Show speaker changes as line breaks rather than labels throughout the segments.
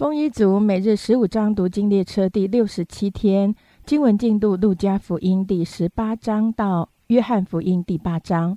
丰一族每日十五章读经列车第六十七天经文进度：路加福音第十八章到约翰福音第八章。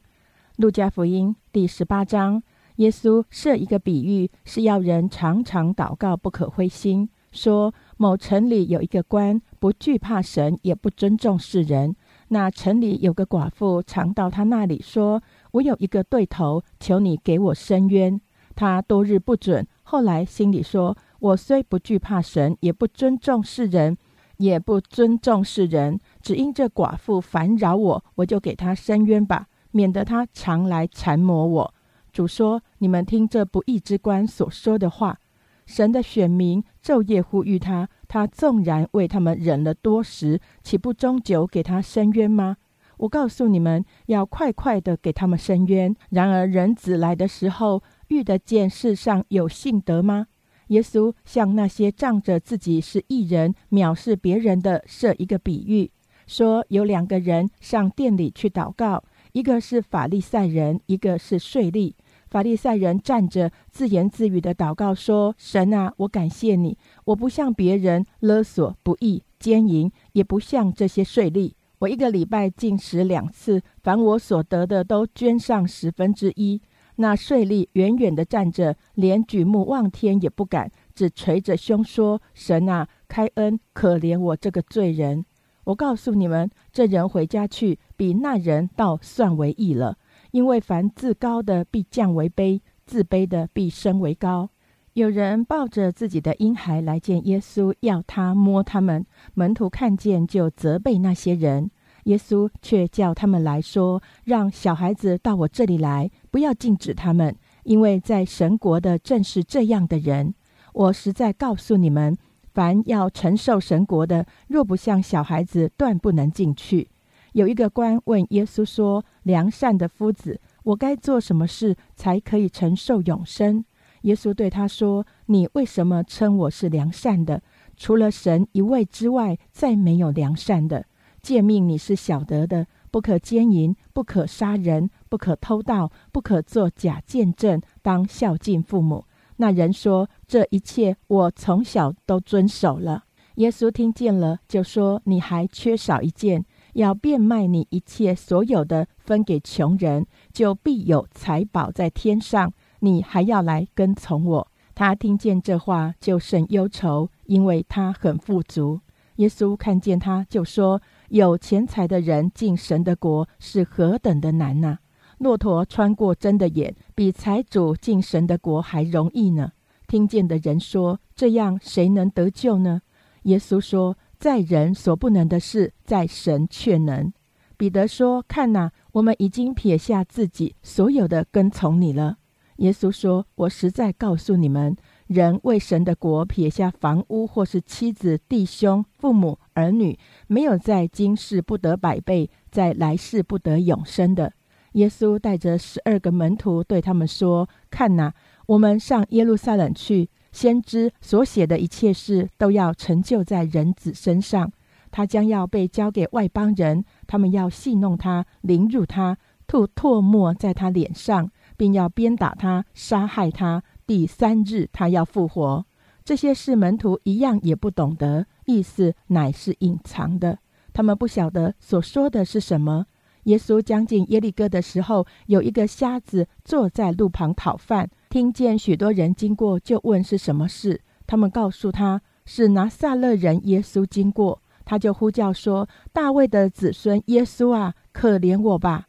路加福音第十八章，耶稣设一个比喻，是要人常常祷告，不可灰心。说某城里有一个官，不惧怕神，也不尊重世人。那城里有个寡妇，常到他那里说：“我有一个对头，求你给我伸冤。”他多日不准，后来心里说。我虽不惧怕神，也不尊重世人，也不尊重世人，只因这寡妇烦扰我，我就给她伸冤吧，免得她常来缠磨我。主说：“你们听这不义之官所说的话。神的选民昼夜呼吁他，他纵然为他们忍了多时，岂不终究给他伸冤吗？我告诉你们，要快快的给他们伸冤。然而人子来的时候，遇得见世上有信德吗？”耶稣向那些仗着自己是异人、藐视别人的设一个比喻，说有两个人上殿里去祷告，一个是法利赛人，一个是税吏。法利赛人站着自言自语的祷告说：“神啊，我感谢你，我不像别人勒索、不义、奸淫，也不像这些税吏。我一个礼拜进食两次，凡我所得的都捐上十分之一。”那税吏远远地站着，连举目望天也不敢，只捶着胸说：“神啊，开恩，可怜我这个罪人！我告诉你们，这人回家去，比那人倒算为义了。因为凡自高的必降为卑，自卑的必升为高。”有人抱着自己的婴孩来见耶稣，要他摸他们。门徒看见，就责备那些人。耶稣却叫他们来说：“让小孩子到我这里来，不要禁止他们，因为在神国的正是这样的人。我实在告诉你们，凡要承受神国的，若不像小孩子，断不能进去。”有一个官问耶稣说：“良善的夫子，我该做什么事才可以承受永生？”耶稣对他说：“你为什么称我是良善的？除了神一位之外，再没有良善的。”诫命你是晓得的，不可奸淫，不可杀人，不可偷盗，不可作假见证，当孝敬父母。那人说：“这一切我从小都遵守了。”耶稣听见了，就说：“你还缺少一件，要变卖你一切所有的，分给穷人，就必有财宝在天上。你还要来跟从我。”他听见这话，就甚忧愁，因为他很富足。耶稣看见他，就说。有钱财的人进神的国是何等的难呐！骆驼穿过针的眼，比财主进神的国还容易呢。听见的人说：“这样谁能得救呢？”耶稣说：“在人所不能的事，在神却能。”彼得说：“看呐，我们已经撇下自己所有的，跟从你了。”耶稣说：“我实在告诉你们。”人为神的国撇下房屋，或是妻子、弟兄、父母、儿女，没有在今世不得百倍，在来世不得永生的。耶稣带着十二个门徒对他们说：“看哪，我们上耶路撒冷去，先知所写的一切事都要成就在人子身上。他将要被交给外邦人，他们要戏弄他，凌辱他，吐唾沫在他脸上，并要鞭打他，杀害他。”第三日，他要复活。这些事门徒一样也不懂得，意思乃是隐藏的。他们不晓得所说的是什么。耶稣将近耶利哥的时候，有一个瞎子坐在路旁讨饭，听见许多人经过，就问是什么事。他们告诉他是拿撒勒人耶稣经过，他就呼叫说：“大卫的子孙耶稣啊，可怜我吧！”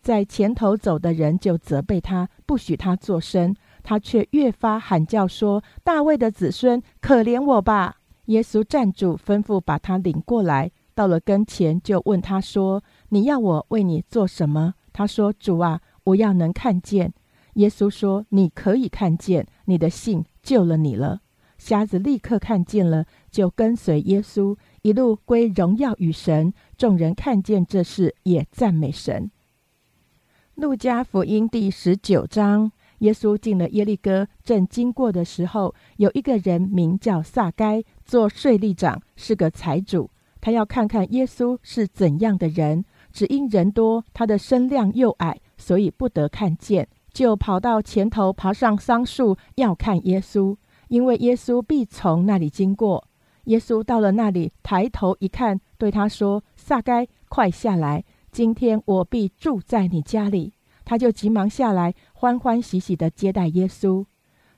在前头走的人就责备他，不许他作声。他却越发喊叫说：“大卫的子孙，可怜我吧！”耶稣站住，吩咐把他领过来。到了跟前，就问他说：“你要我为你做什么？”他说：“主啊，我要能看见。”耶稣说：“你可以看见，你的信救了你了。”瞎子立刻看见了，就跟随耶稣，一路归荣耀与神。众人看见这事，也赞美神。路加福音第十九章。耶稣进了耶利哥，正经过的时候，有一个人名叫撒该，做税吏长，是个财主。他要看看耶稣是怎样的人，只因人多，他的身量又矮，所以不得看见，就跑到前头，爬上桑树，要看耶稣。因为耶稣必从那里经过。耶稣到了那里，抬头一看，对他说：“撒该，快下来！今天我必住在你家里。”他就急忙下来，欢欢喜喜地接待耶稣。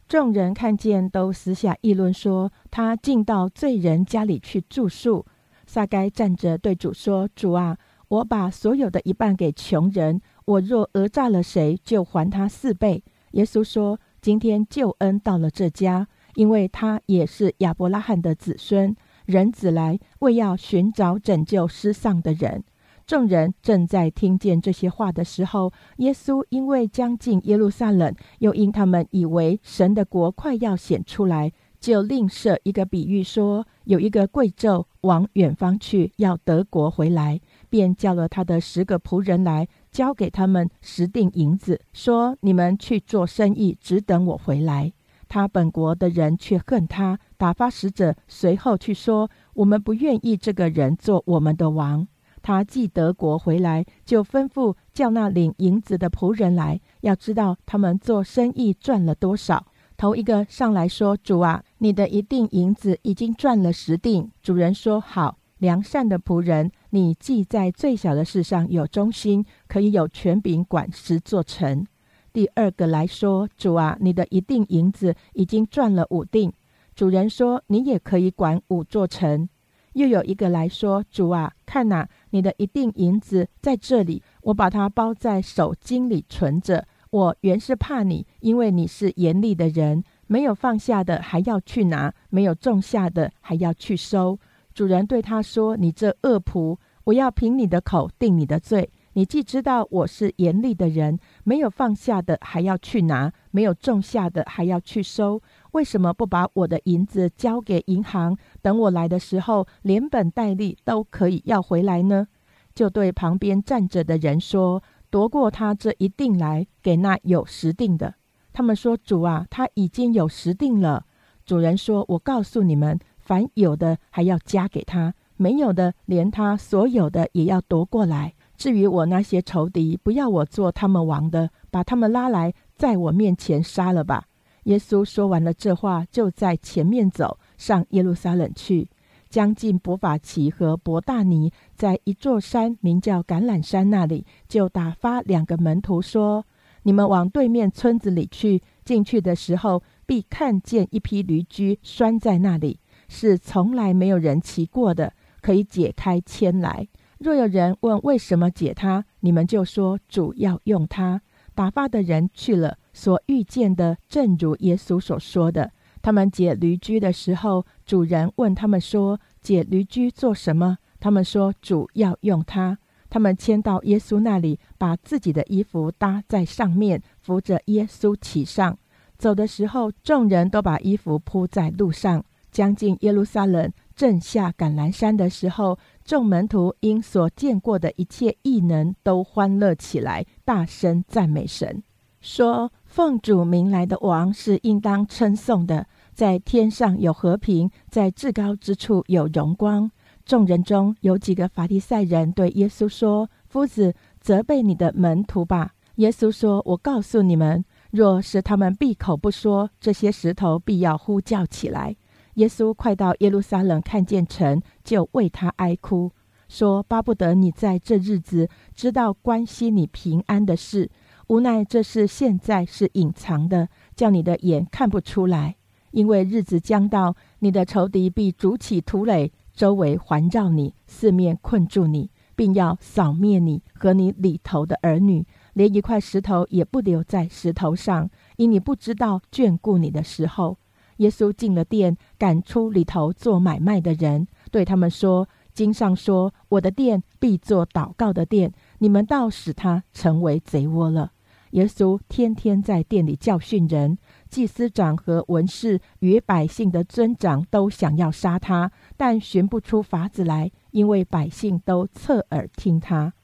众人看见，都私下议论说：“他进到罪人家里去住宿。”撒该站着对主说：“主啊，我把所有的一半给穷人。我若讹诈了谁，就还他四倍。”耶稣说：“今天救恩到了这家。”因为他也是亚伯拉罕的子孙，人子来为要寻找拯救失丧的人。众人正在听见这些话的时候，耶稣因为将近耶路撒冷，又因他们以为神的国快要显出来，就另设一个比喻，说有一个贵胄往远方去，要得国回来，便叫了他的十个仆人来，交给他们十锭银子，说：“你们去做生意，只等我回来。”他本国的人却恨他，打发使者随后去说：“我们不愿意这个人做我们的王。”他既德国回来，就吩咐叫那领银子的仆人来，要知道他们做生意赚了多少。头一个上来说：“主啊，你的一锭银子已经赚了十锭。”主人说：“好，良善的仆人，你既在最小的事上有忠心，可以有权柄管十座城。”第二个来说：“主啊，你的一锭银子已经赚了五锭。”主人说：“你也可以管五座城。”又有一个来说：“主啊，看哪，你的一锭银子在这里，我把它包在手巾里存着。我原是怕你，因为你是严厉的人，没有放下的还要去拿，没有种下的还要去收。”主人对他说：“你这恶仆，我要凭你的口定你的罪。”你既知道我是严厉的人，没有放下的还要去拿，没有种下的还要去收，为什么不把我的银子交给银行，等我来的时候连本带利都可以要回来呢？就对旁边站着的人说：“夺过他这一定来，给那有十定的。”他们说：“主啊，他已经有十定了。”主人说：“我告诉你们，凡有的还要加给他，没有的连他所有的也要夺过来。”至于我那些仇敌，不要我做他们王的，把他们拉来，在我面前杀了吧。耶稣说完了这话，就在前面走上耶路撒冷去。将近伯法奇和伯大尼，在一座山名叫橄榄山那里，就打发两个门徒说：“你们往对面村子里去，进去的时候，必看见一匹驴驹拴在那里，是从来没有人骑过的，可以解开牵来。”若有人问为什么解它，你们就说主要用它。打发的人去了，所遇见的正如耶稣所说的。他们解驴驹的时候，主人问他们说：“解驴驹做什么？”他们说：“主要用它。”他们牵到耶稣那里，把自己的衣服搭在上面，扶着耶稣骑上。走的时候，众人都把衣服铺在路上。将近耶路撒冷，正下橄榄山的时候。众门徒因所见过的一切异能，都欢乐起来，大声赞美神，说：“奉主名来的王是应当称颂的，在天上有和平，在至高之处有荣光。”众人中有几个法利赛人对耶稣说：“夫子，责备你的门徒吧。”耶稣说：“我告诉你们，若是他们闭口不说，这些石头必要呼叫起来。”耶稣快到耶路撒冷，看见城，就为他哀哭，说：“巴不得你在这日子知道关心你平安的事，无奈这事现在是隐藏的，叫你的眼看不出来。因为日子将到，你的仇敌必筑起土垒，周围环绕你，四面困住你，并要扫灭你和你里头的儿女，连一块石头也不留在石头上，因你不知道眷顾你的时候。”耶稣进了店，赶出里头做买卖的人，对他们说：“经上说，我的店必做祷告的店，你们倒使他成为贼窝了。”耶稣天天在店里教训人，祭司长和文士与百姓的尊长都想要杀他，但寻不出法子来，因为百姓都侧耳听他。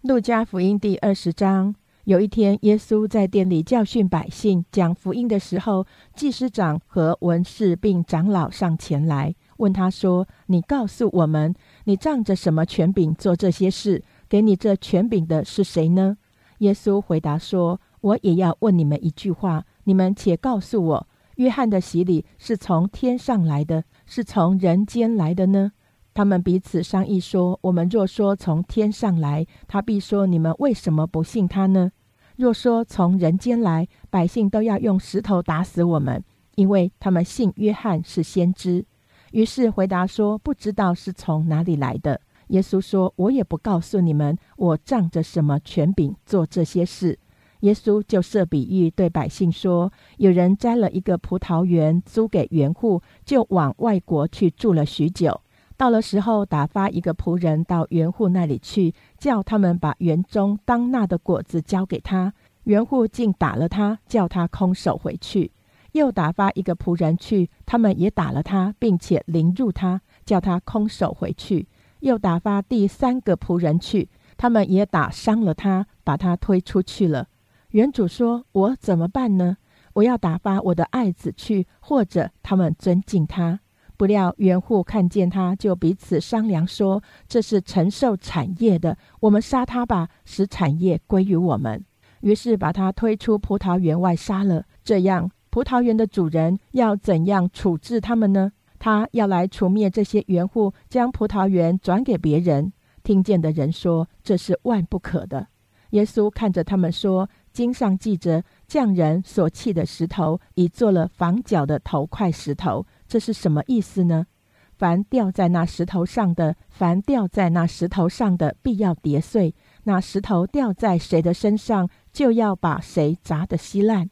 路加福音第二十章。有一天，耶稣在店里教训百姓、讲福音的时候，祭司长和文士并长老上前来问他说：“你告诉我们，你仗着什么权柄做这些事？给你这权柄的是谁呢？”耶稣回答说：“我也要问你们一句话，你们且告诉我：约翰的洗礼是从天上来的，是从人间来的呢？他们彼此商议说：“我们若说从天上来，他必说你们为什么不信他呢？若说从人间来，百姓都要用石头打死我们，因为他们信约翰是先知。”于是回答说：“不知道是从哪里来的。”耶稣说：“我也不告诉你们，我仗着什么权柄做这些事。”耶稣就设比喻对百姓说：“有人摘了一个葡萄园租给园户，就往外国去住了许久。到了时候，打发一个仆人到园户那里去，叫他们把园中当纳的果子交给他。园户竟打了他，叫他空手回去。又打发一个仆人去，他们也打了他，并且凌辱他，叫他空手回去。又打发第三个仆人去，他们也打伤了他，把他推出去了。”原主说：“我怎么办呢？我要打发我的爱子去，或者他们尊敬他。不料原户看见他，就彼此商量说：这是承受产业的，我们杀他吧，使产业归于我们。于是把他推出葡萄园外杀了。这样，葡萄园的主人要怎样处置他们呢？他要来除灭这些园户，将葡萄园转给别人。听见的人说：这是万不可的。耶稣看着他们说。”经上记着，匠人所砌的石头，已做了房角的头块石头。这是什么意思呢？凡掉在那石头上的，凡掉在那石头上的，必要跌碎。那石头掉在谁的身上，就要把谁砸得稀烂。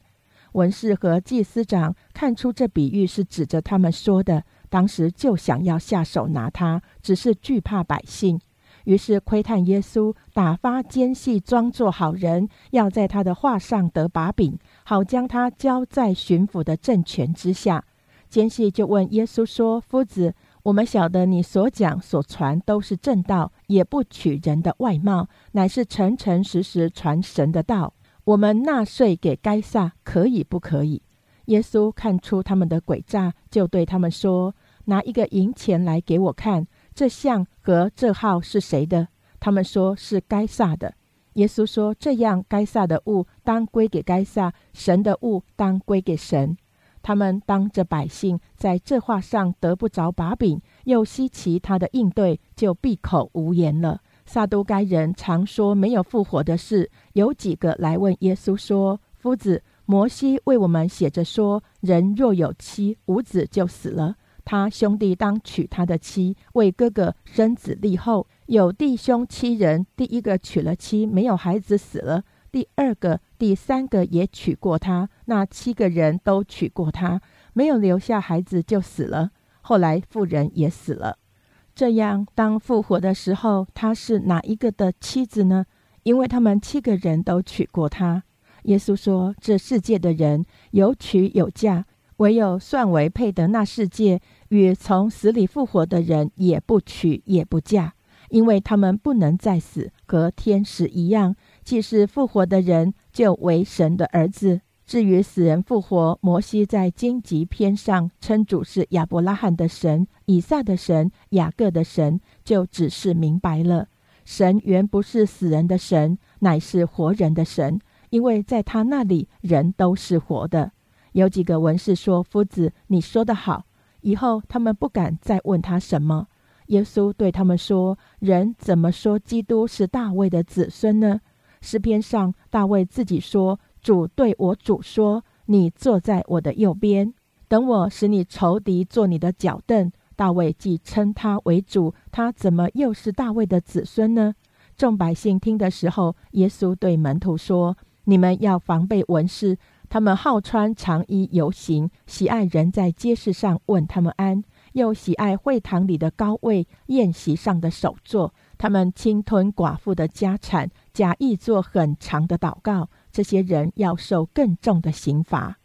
文士和祭司长看出这比喻是指着他们说的，当时就想要下手拿他，只是惧怕百姓。于是窥探耶稣，打发奸细装作好人，要在他的话上得把柄，好将他交在巡抚的政权之下。奸细就问耶稣说：“夫子，我们晓得你所讲所传都是正道，也不取人的外貌，乃是诚诚实实传神的道。我们纳税给该撒，可以不可以？”耶稣看出他们的诡诈，就对他们说：“拿一个银钱来给我看。”这像和这号是谁的？他们说是该撒的。耶稣说：“这样，该撒的物当归给该撒，神的物当归给神。”他们当着百姓在这话上得不着把柄，又稀奇他的应对，就闭口无言了。撒都该人常说没有复活的事，有几个来问耶稣说：“夫子，摩西为我们写着说，人若有妻无子就死了。”他兄弟当娶他的妻，为哥哥生子立后。有弟兄七人，第一个娶了妻，没有孩子死了；第二个、第三个也娶过他，那七个人都娶过他，没有留下孩子就死了。后来妇人也死了。这样，当复活的时候，他是哪一个的妻子呢？因为他们七个人都娶过他。耶稣说：“这世界的人有娶有嫁。”唯有算为配得那世界与从死里复活的人，也不娶也不嫁，因为他们不能再死，和天使一样。既是复活的人，就为神的儿子。至于死人复活，摩西在荆棘篇上称主是亚伯拉罕的神、以撒的神、雅各的神，就只是明白了，神原不是死人的神，乃是活人的神，因为在他那里人都是活的。有几个文士说：“夫子，你说得好。”以后他们不敢再问他什么。耶稣对他们说：“人怎么说基督是大卫的子孙呢？诗篇上大卫自己说：‘主对我主说，你坐在我的右边，等我使你仇敌做你的脚凳。’大卫既称他为主，他怎么又是大卫的子孙呢？”众百姓听的时候，耶稣对门徒说：“你们要防备文士。”他们好穿长衣游行，喜爱人在街市上问他们安，又喜爱会堂里的高位、宴席上的首座。他们侵吞寡妇的家产，假意做很长的祷告。这些人要受更重的刑罚。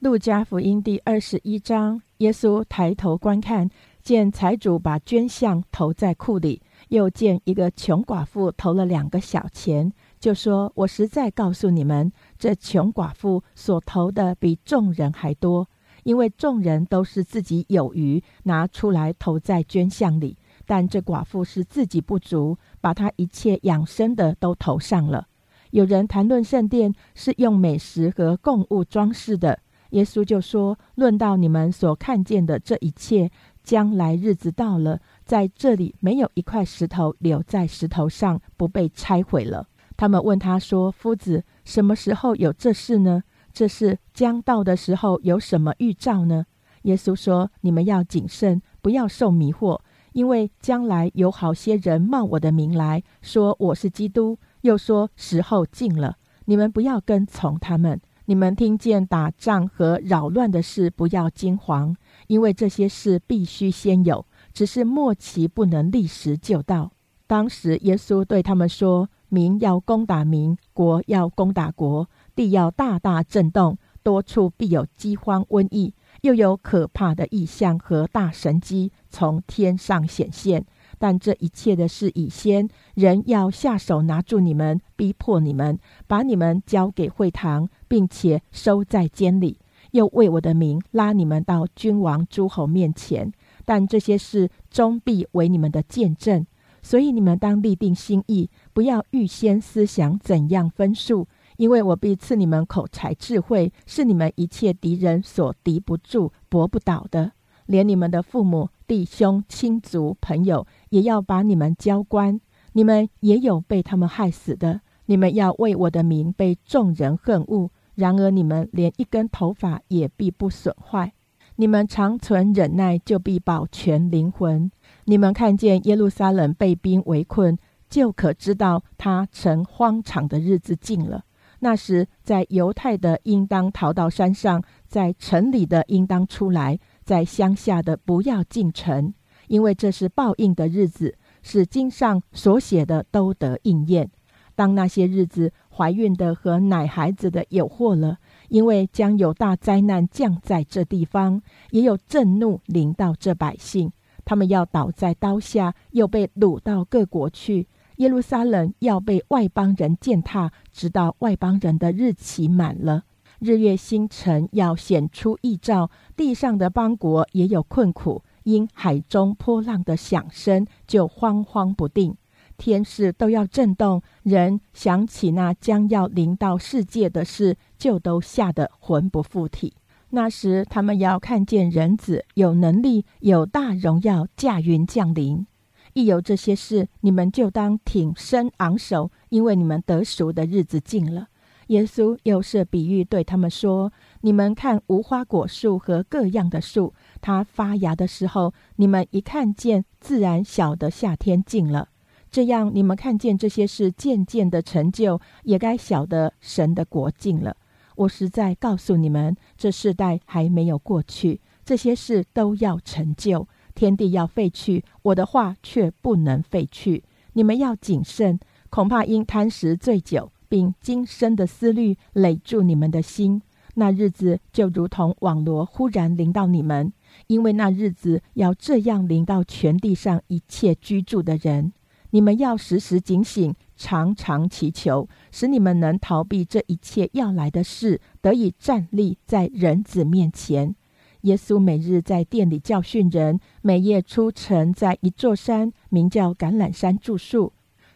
路加福音第二十一章，耶稣抬头观看，见财主把捐项投在库里，又见一个穷寡妇投了两个小钱。就说：“我实在告诉你们，这穷寡妇所投的比众人还多，因为众人都是自己有余拿出来投在捐项里，但这寡妇是自己不足，把她一切养生的都投上了。有人谈论圣殿是用美食和供物装饰的，耶稣就说：“论到你们所看见的这一切，将来日子到了，在这里没有一块石头留在石头上不被拆毁了。”他们问他说：“夫子，什么时候有这事呢？这事将到的时候有什么预兆呢？”耶稣说：“你们要谨慎，不要受迷惑，因为将来有好些人冒我的名来说我是基督，又说时候近了。你们不要跟从他们。你们听见打仗和扰乱的事，不要惊慌，因为这些事必须先有，只是末期不能立时就到。”当时耶稣对他们说。民要攻打民，国要攻打国，地要大大震动，多处必有饥荒、瘟疫，又有可怕的异象和大神机从天上显现。但这一切的事已先，人要下手拿住你们，逼迫你们，把你们交给会堂，并且收在监里，又为我的名拉你们到君王、诸侯面前。但这些事终必为你们的见证。所以你们当立定心意，不要预先思想怎样分数，因为我必赐你们口才智慧，是你们一切敌人所敌不住、搏不倒的。连你们的父母、弟兄、亲族、朋友，也要把你们交官。你们也有被他们害死的。你们要为我的名被众人恨恶，然而你们连一根头发也必不损坏。你们长存忍耐，就必保全灵魂。你们看见耶路撒冷被兵围困，就可知道他曾荒场的日子近了。那时，在犹太的应当逃到山上，在城里的应当出来，在乡下的不要进城，因为这是报应的日子，使经上所写的都得应验。当那些日子，怀孕的和奶孩子的有祸了。因为将有大灾难降在这地方，也有震怒临到这百姓，他们要倒在刀下，又被掳到各国去。耶路撒冷要被外邦人践踏，直到外邦人的日期满了。日月星辰要显出异兆，地上的邦国也有困苦，因海中波浪的响声就慌慌不定。天势都要震动，人想起那将要临到世界的事，就都吓得魂不附体。那时他们要看见人子有能力、有大荣耀驾云降临。一有这些事，你们就当挺身昂首，因为你们得赎的日子近了。耶稣又设比喻对他们说：“你们看无花果树和各样的树，它发芽的时候，你们一看见，自然晓得夏天近了。”这样，你们看见这些事渐渐的成就，也该晓得神的国境了。我实在告诉你们，这世代还没有过去，这些事都要成就。天地要废去，我的话却不能废去。你们要谨慎，恐怕因贪食醉酒，并今生的思虑累住你们的心。那日子就如同网罗忽然临到你们，因为那日子要这样临到全地上一切居住的人。你们要时时警醒，常常祈求，使你们能逃避这一切要来的事，得以站立在人子面前。耶稣每日在店里教训人，每夜出城，在一座山，名叫橄榄山住宿。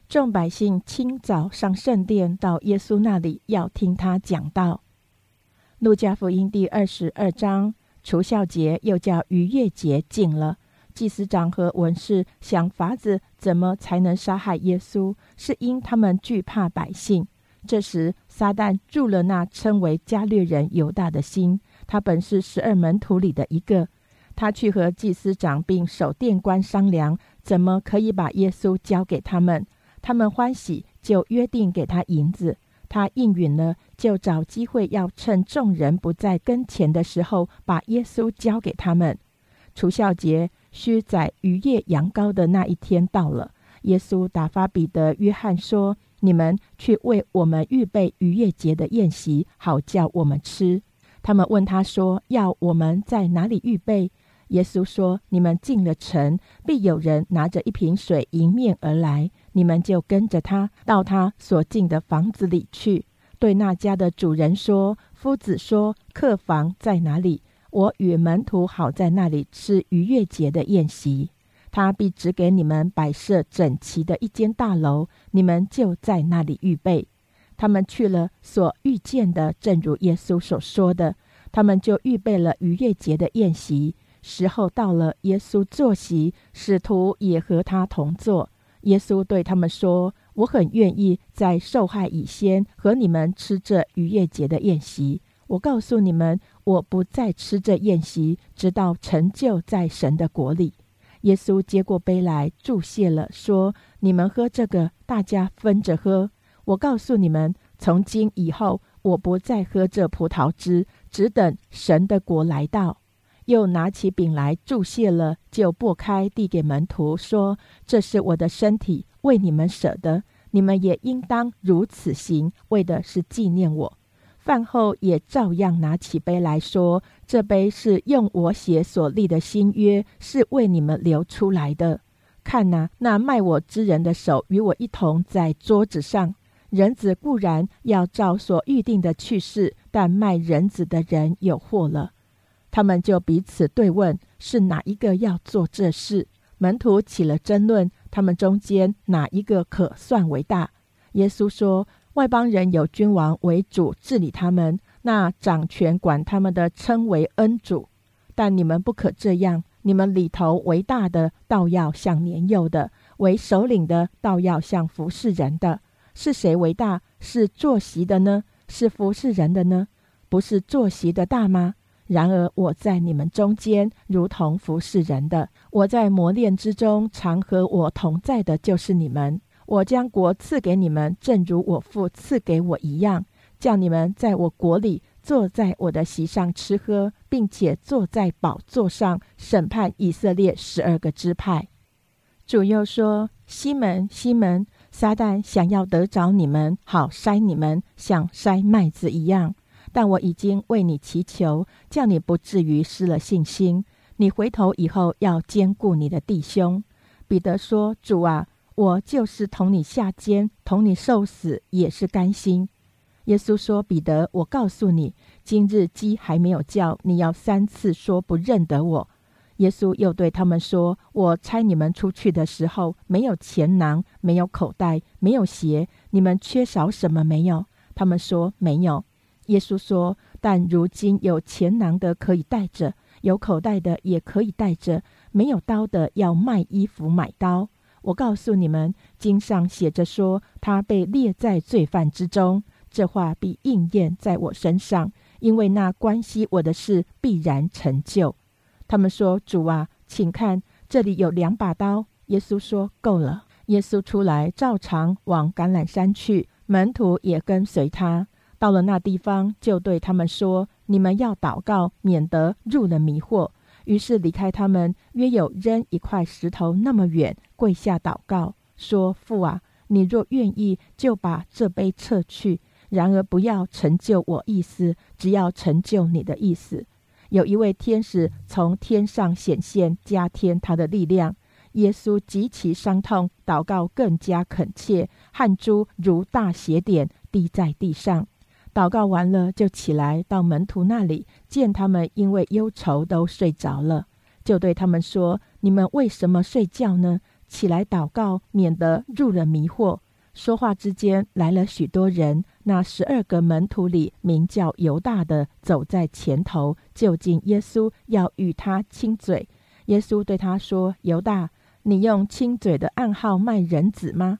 众百姓清早上圣殿，到耶稣那里，要听他讲道。路加福音第二十二章，除孝节又叫逾越节近了。祭司长和文士想法子怎么才能杀害耶稣，是因他们惧怕百姓。这时，撒旦入了那称为加略人犹大的心。他本是十二门徒里的一个。他去和祭司长并守殿官商量，怎么可以把耶稣交给他们。他们欢喜，就约定给他银子。他应允了，就找机会要趁众人不在跟前的时候，把耶稣交给他们。除孝节。须宰逾越羊羔的那一天到了，耶稣打发彼得、约翰说：“你们去为我们预备逾越节的宴席，好叫我们吃。”他们问他说：“要我们在哪里预备？”耶稣说：“你们进了城，必有人拿着一瓶水迎面而来，你们就跟着他到他所进的房子里去，对那家的主人说：‘夫子说，客房在哪里？’”我与门徒好在那里吃逾越节的宴席，他必指给你们摆设整齐的一间大楼，你们就在那里预备。他们去了，所遇见的正如耶稣所说的。他们就预备了逾越节的宴席。时候到了，耶稣坐席，使徒也和他同坐。耶稣对他们说：“我很愿意在受害以先和你们吃这逾越节的宴席。我告诉你们，我不再吃这宴席，直到成就在神的国里。”耶稣接过杯来，祝谢了，说：“你们喝这个，大家分着喝。我告诉你们，从今以后，我不再喝这葡萄汁，只等神的国来到。”又拿起饼来注谢了，就擘开递给门徒，说：“这是我的身体，为你们舍的，你们也应当如此行，为的是纪念我。”饭后也照样拿起杯来说：“这杯是用我血所立的新约，是为你们流出来的。看哪，那卖我之人的手与我一同在桌子上。人子固然要照所预定的去世，但卖人子的人有祸了。”他们就彼此对问：是哪一个要做这事？门徒起了争论，他们中间哪一个可算为大？耶稣说：外邦人有君王为主治理他们，那掌权管他们的称为恩主。但你们不可这样，你们里头为大的，倒要像年幼的；为首领的，倒要像服侍人的。是谁为大？是坐席的呢？是服侍人的呢？不是坐席的大吗？然而我在你们中间，如同服侍人的；我在磨练之中，常和我同在的，就是你们。我将国赐给你们，正如我父赐给我一样，叫你们在我国里坐在我的席上吃喝，并且坐在宝座上审判以色列十二个支派。主又说：“西门，西门，撒旦想要得着你们，好筛你们，像筛麦子一样。”但我已经为你祈求，叫你不至于失了信心。你回头以后要兼顾你的弟兄。彼得说：“主啊，我就是同你下监，同你受死，也是甘心。”耶稣说：“彼得，我告诉你，今日鸡还没有叫，你要三次说不认得我。”耶稣又对他们说：“我差你们出去的时候，没有钱囊，没有口袋，没有鞋，你们缺少什么没有？”他们说：“没有。”耶稣说：“但如今有钱囊的可以带着，有口袋的也可以带着，没有刀的要卖衣服买刀。我告诉你们，经上写着说，他被列在罪犯之中。这话必应验在我身上，因为那关系我的事必然成就。”他们说：“主啊，请看，这里有两把刀。”耶稣说：“够了。”耶稣出来，照常往橄榄山去，门徒也跟随他。到了那地方，就对他们说：“你们要祷告，免得入了迷惑。”于是离开他们，约有扔一块石头那么远，跪下祷告，说：“父啊，你若愿意，就把这杯撤去；然而不要成就我意思，只要成就你的意思。”有一位天使从天上显现，加添他的力量。耶稣极其伤痛，祷告更加恳切，汗珠如大血点滴在地上。祷告完了，就起来到门徒那里，见他们因为忧愁都睡着了，就对他们说：“你们为什么睡觉呢？起来祷告，免得入了迷惑。”说话之间，来了许多人。那十二个门徒里，名叫犹大的走在前头，就近耶稣，要与他亲嘴。耶稣对他说：“犹大，你用亲嘴的暗号卖人子吗？”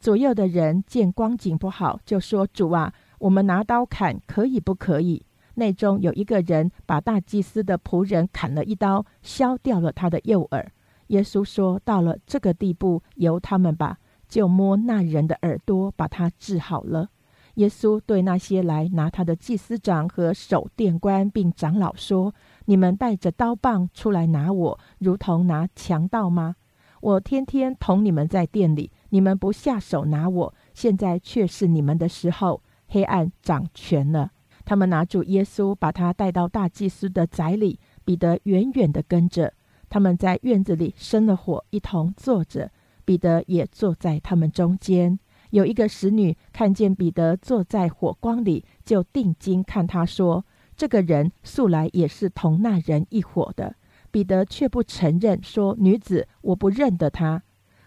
左右的人见光景不好，就说：“主啊。”我们拿刀砍可以不可以？内中有一个人把大祭司的仆人砍了一刀，削掉了他的右耳。耶稣说：“到了这个地步，由他们吧。”就摸那人的耳朵，把他治好了。耶稣对那些来拿他的祭司长和守殿官并长老说：“你们带着刀棒出来拿我，如同拿强盗吗？我天天同你们在店里，你们不下手拿我，现在却是你们的时候。”黑暗掌权了。他们拿住耶稣，把他带到大祭司的宅里。彼得远远地跟着。他们在院子里生了火，一同坐着。彼得也坐在他们中间。有一个使女看见彼得坐在火光里，就定睛看他说：“这个人素来也是同那人一伙的。”彼得却不承认，说：“女子，我不认得他。”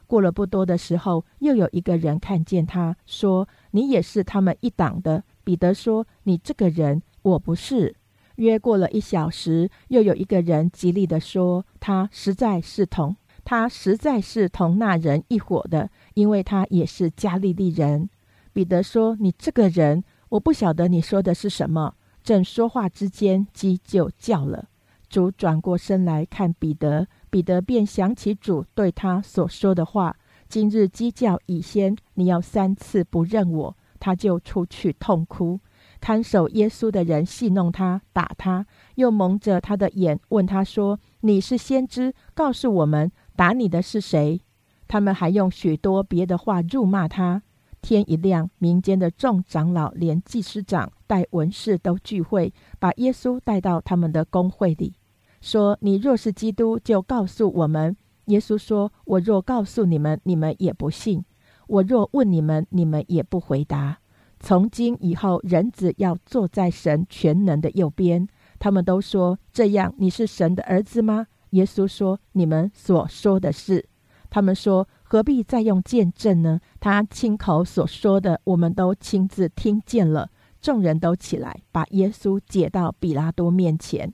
过了不多的时候，又有一个人看见他，说：“你也是他们一党的。”彼得说：“你这个人，我不是。”约过了一小时，又有一个人极力的说：“他实在是同他实在是同那人一伙的，因为他也是加利利人。”彼得说：“你这个人，我不晓得你说的是什么。”正说话之间，鸡就叫了。主转过身来看彼得，彼得便想起主对他所说的话：“今日鸡叫已先，你要三次不认我。”他就出去痛哭。看守耶稣的人戏弄他，打他，又蒙着他的眼，问他说：“你是先知，告诉我们，打你的是谁？”他们还用许多别的话辱骂他。天一亮，民间的众长老连祭司长带文士都聚会，把耶稣带到他们的公会里，说：“你若是基督，就告诉我们。”耶稣说：“我若告诉你们，你们也不信；我若问你们，你们也不回答。从今以后，人子要坐在神全能的右边。”他们都说：“这样，你是神的儿子吗？”耶稣说：“你们所说的是。”他们说。何必再用见证呢？他亲口所说的，我们都亲自听见了。众人都起来，把耶稣解到比拉多面前，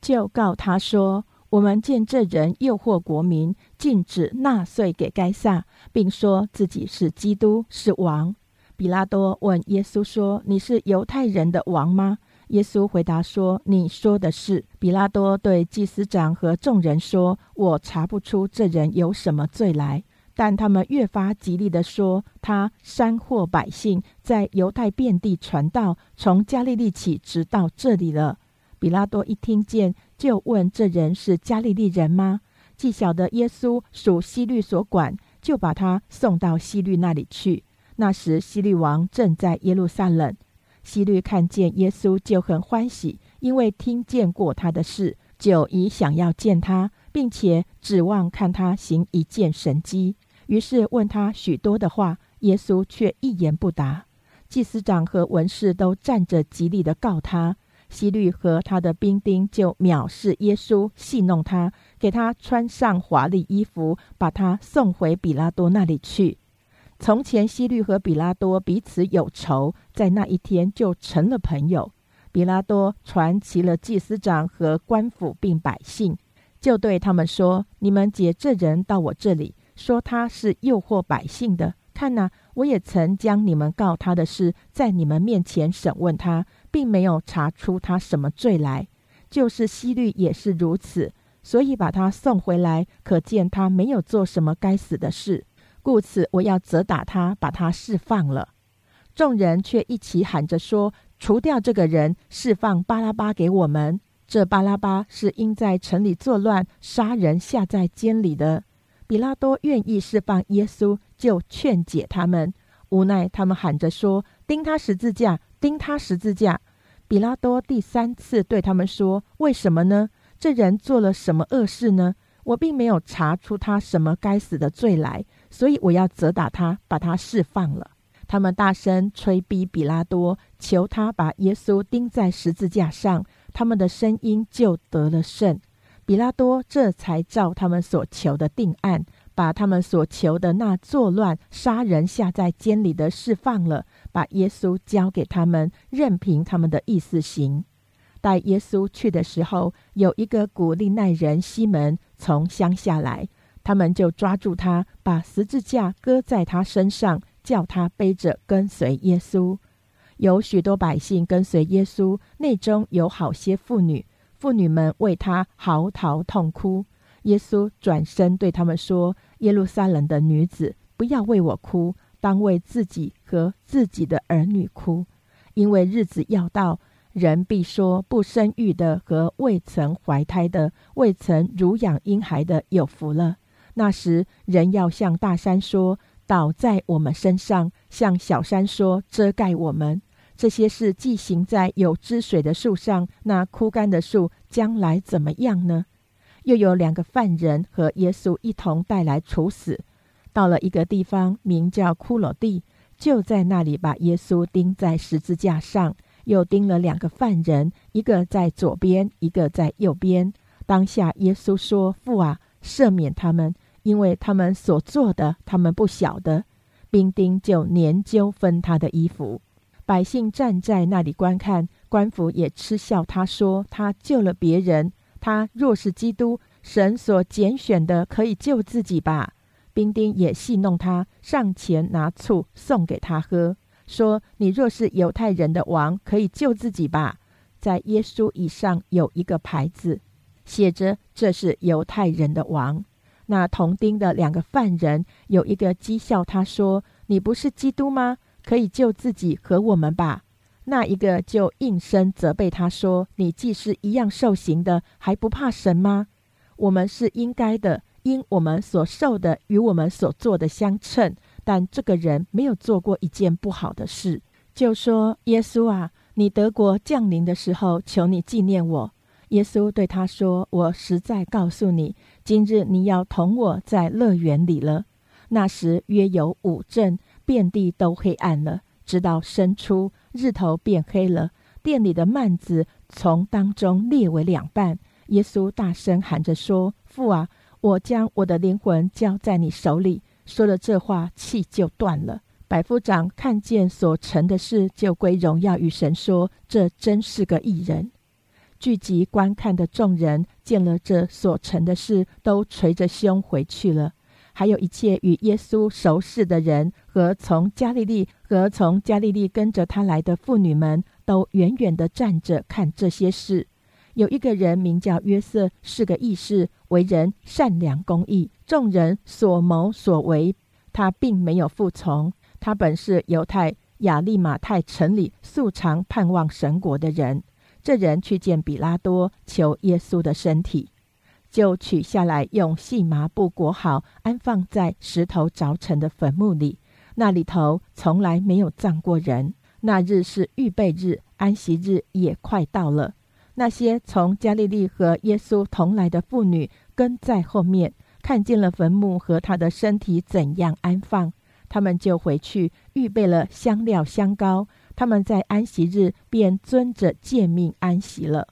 就告他说：“我们见这人诱惑国民，禁止纳税给该撒，并说自己是基督，是王。”比拉多问耶稣说：“你是犹太人的王吗？”耶稣回答说：“你说的是。”比拉多对祭司长和众人说：“我查不出这人有什么罪来。”但他们越发极力地说，他煽惑百姓，在犹太遍地传道，从加利利起，直到这里了。比拉多一听见，就问：这人是加利利人吗？既晓得耶稣属西律所管，就把他送到西律那里去。那时西律王正在耶路撒冷，希律看见耶稣就很欢喜，因为听见过他的事，就已想要见他，并且指望看他行一件神迹。于是问他许多的话，耶稣却一言不答。祭司长和文士都站着极力的告他。希律和他的兵丁就藐视耶稣，戏弄他，给他穿上华丽衣服，把他送回比拉多那里去。从前希律和比拉多彼此有仇，在那一天就成了朋友。比拉多传齐了祭司长和官府并百姓，就对他们说：“你们解这人到我这里。”说他是诱惑百姓的。看呐，我也曾将你们告他的事在你们面前审问他，并没有查出他什么罪来。就是希律也是如此，所以把他送回来，可见他没有做什么该死的事。故此，我要责打他，把他释放了。众人却一起喊着说：“除掉这个人，释放巴拉巴给我们。这巴拉巴是因在城里作乱，杀人下在监里的。”比拉多愿意释放耶稣，就劝解他们。无奈他们喊着说：“钉他十字架，钉他十字架。”比拉多第三次对他们说：“为什么呢？这人做了什么恶事呢？我并没有查出他什么该死的罪来，所以我要责打他，把他释放了。”他们大声催逼比拉多，求他把耶稣钉在十字架上。他们的声音就得了胜。比拉多这才照他们所求的定案，把他们所求的那作乱、杀人、下在监里的释放了，把耶稣交给他们，任凭他们的意思行。带耶稣去的时候，有一个古利奈人西门从乡下来，他们就抓住他，把十字架搁在他身上，叫他背着跟随耶稣。有许多百姓跟随耶稣，内中有好些妇女。妇女们为他嚎啕痛哭。耶稣转身对他们说：“耶路撒冷的女子，不要为我哭，当为自己和自己的儿女哭，因为日子要到，人必说不生育的和未曾怀胎的、未曾乳养婴孩的有福了。那时，人要向大山说，倒在我们身上；向小山说，遮盖我们。”这些事既行在有汁水的树上，那枯干的树将来怎么样呢？又有两个犯人和耶稣一同带来处死，到了一个地方，名叫骷髅地，就在那里把耶稣钉在十字架上，又钉了两个犯人，一个在左边，一个在右边。当下耶稣说：“父啊，赦免他们，因为他们所做的，他们不晓得。”兵丁就研究分他的衣服。百姓站在那里观看，官府也嗤笑他说：“他救了别人，他若是基督，神所拣选的，可以救自己吧。”兵丁也戏弄他，上前拿醋送给他喝，说：“你若是犹太人的王，可以救自己吧。”在耶稣以上有一个牌子，写着：“这是犹太人的王。”那同钉的两个犯人有一个讥笑他说：“你不是基督吗？可以救自己和我们吧。”那一个就应声责备他说：“你既是一样受刑的，还不怕神吗？我们是应该的。”因我们所受的与我们所做的相称，但这个人没有做过一件不好的事。就说：“耶稣啊，你德国降临的时候，求你纪念我。”耶稣对他说：“我实在告诉你，今日你要同我在乐园里了。”那时约有五阵，遍地都黑暗了，直到申初，日头变黑了，店里的幔子从当中裂为两半。耶稣大声喊着说：“父啊！”我将我的灵魂交在你手里。说了这话，气就断了。百夫长看见所成的事，就归荣耀与神，说：“这真是个异人。”聚集观看的众人见了这所成的事，都捶着胸回去了。还有一切与耶稣熟识的人和从加利利和从加利利跟着他来的妇女们，都远远地站着看这些事。有一个人名叫约瑟，是个义士，为人善良公义，众人所谋所为，他并没有服从。他本是犹太亚利马泰城里素常盼望神国的人。这人去见比拉多，求耶稣的身体，就取下来，用细麻布裹好，安放在石头凿成的坟墓里。那里头从来没有葬过人。那日是预备日，安息日也快到了。那些从加利利和耶稣同来的妇女跟在后面，看见了坟墓和他的身体怎样安放，他们就回去预备了香料香膏。他们在安息日便遵着诫命安息了。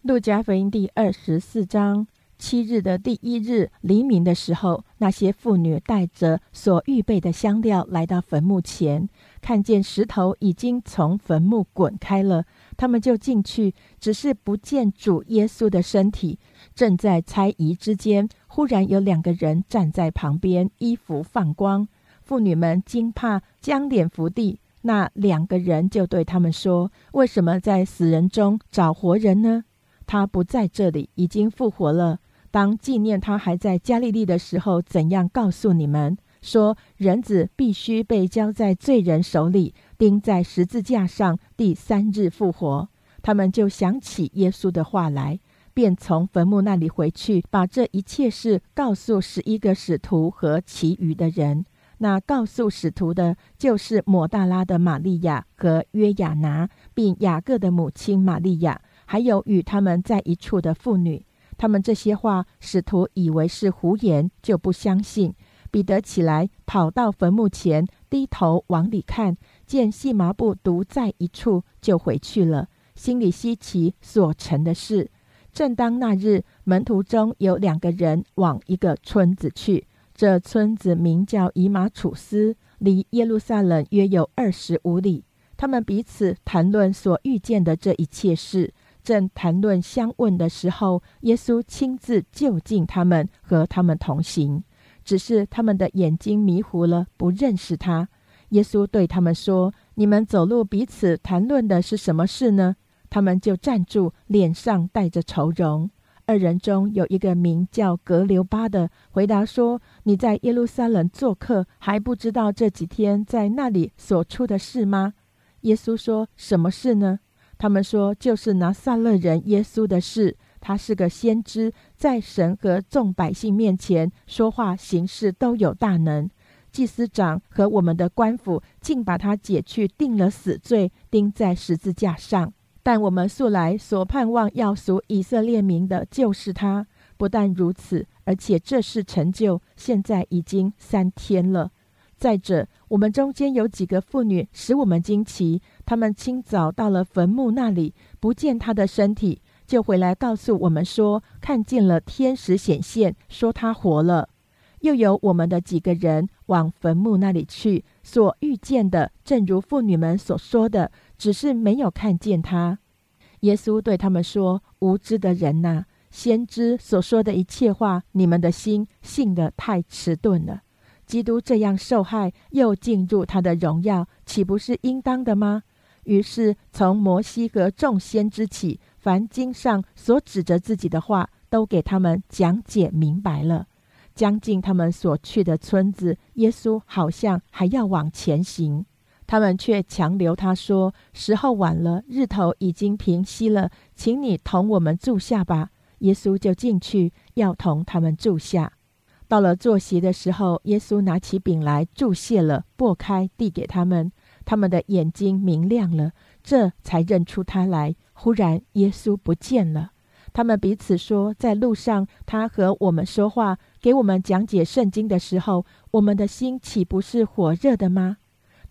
路加福音第二十四章。七日的第一日黎明的时候，那些妇女带着所预备的香料来到坟墓前，看见石头已经从坟墓滚开了，他们就进去，只是不见主耶稣的身体。正在猜疑之间，忽然有两个人站在旁边，衣服放光。妇女们惊怕，将脸伏地。那两个人就对他们说：“为什么在死人中找活人呢？他不在这里，已经复活了。”当纪念他还在加利利的时候，怎样告诉你们说，人子必须被交在罪人手里，钉在十字架上，第三日复活？他们就想起耶稣的话来，便从坟墓那里回去，把这一切事告诉十一个使徒和其余的人。那告诉使徒的，就是抹大拉的玛利亚和约亚拿，并雅各的母亲玛利亚，还有与他们在一处的妇女。他们这些话，使徒以为是胡言，就不相信。彼得起来，跑到坟墓前，低头往里看，见细麻布独在一处，就回去了，心里稀奇所成的事。正当那日，门徒中有两个人往一个村子去，这村子名叫以马楚斯，离耶路撒冷约有二十五里。他们彼此谈论所遇见的这一切事。正谈论相问的时候，耶稣亲自就近他们，和他们同行。只是他们的眼睛迷糊了，不认识他。耶稣对他们说：“你们走路彼此谈论的是什么事呢？”他们就站住，脸上带着愁容。二人中有一个名叫格留巴的，回答说：“你在耶路撒冷做客，还不知道这几天在那里所出的事吗？”耶稣说：“什么事呢？”他们说，就是拿撒勒人耶稣的事。他是个先知，在神和众百姓面前说话行事都有大能。祭司长和我们的官府竟把他解去，定了死罪，钉在十字架上。但我们素来所盼望要赎以色列民的，就是他。不但如此，而且这事成就，现在已经三天了。再者，我们中间有几个妇女使我们惊奇。他们清早到了坟墓那里，不见他的身体，就回来告诉我们说，看见了天使显现，说他活了。又有我们的几个人往坟墓那里去，所遇见的，正如妇女们所说的，只是没有看见他。耶稣对他们说：“无知的人呐，先知所说的一切话，你们的心信得太迟钝了。基督这样受害，又进入他的荣耀，岂不是应当的吗？”于是从摩西和众先知起，凡经上所指着自己的话，都给他们讲解明白了。将近他们所去的村子，耶稣好像还要往前行，他们却强留他说：“时候晚了，日头已经平息了，请你同我们住下吧。”耶稣就进去要同他们住下。到了坐席的时候，耶稣拿起饼来祝谢了，擘开递给他们，他们的眼睛明亮了，这才认出他来。忽然，耶稣不见了。他们彼此说：“在路上，他和我们说话，给我们讲解圣经的时候，我们的心岂不是火热的吗？”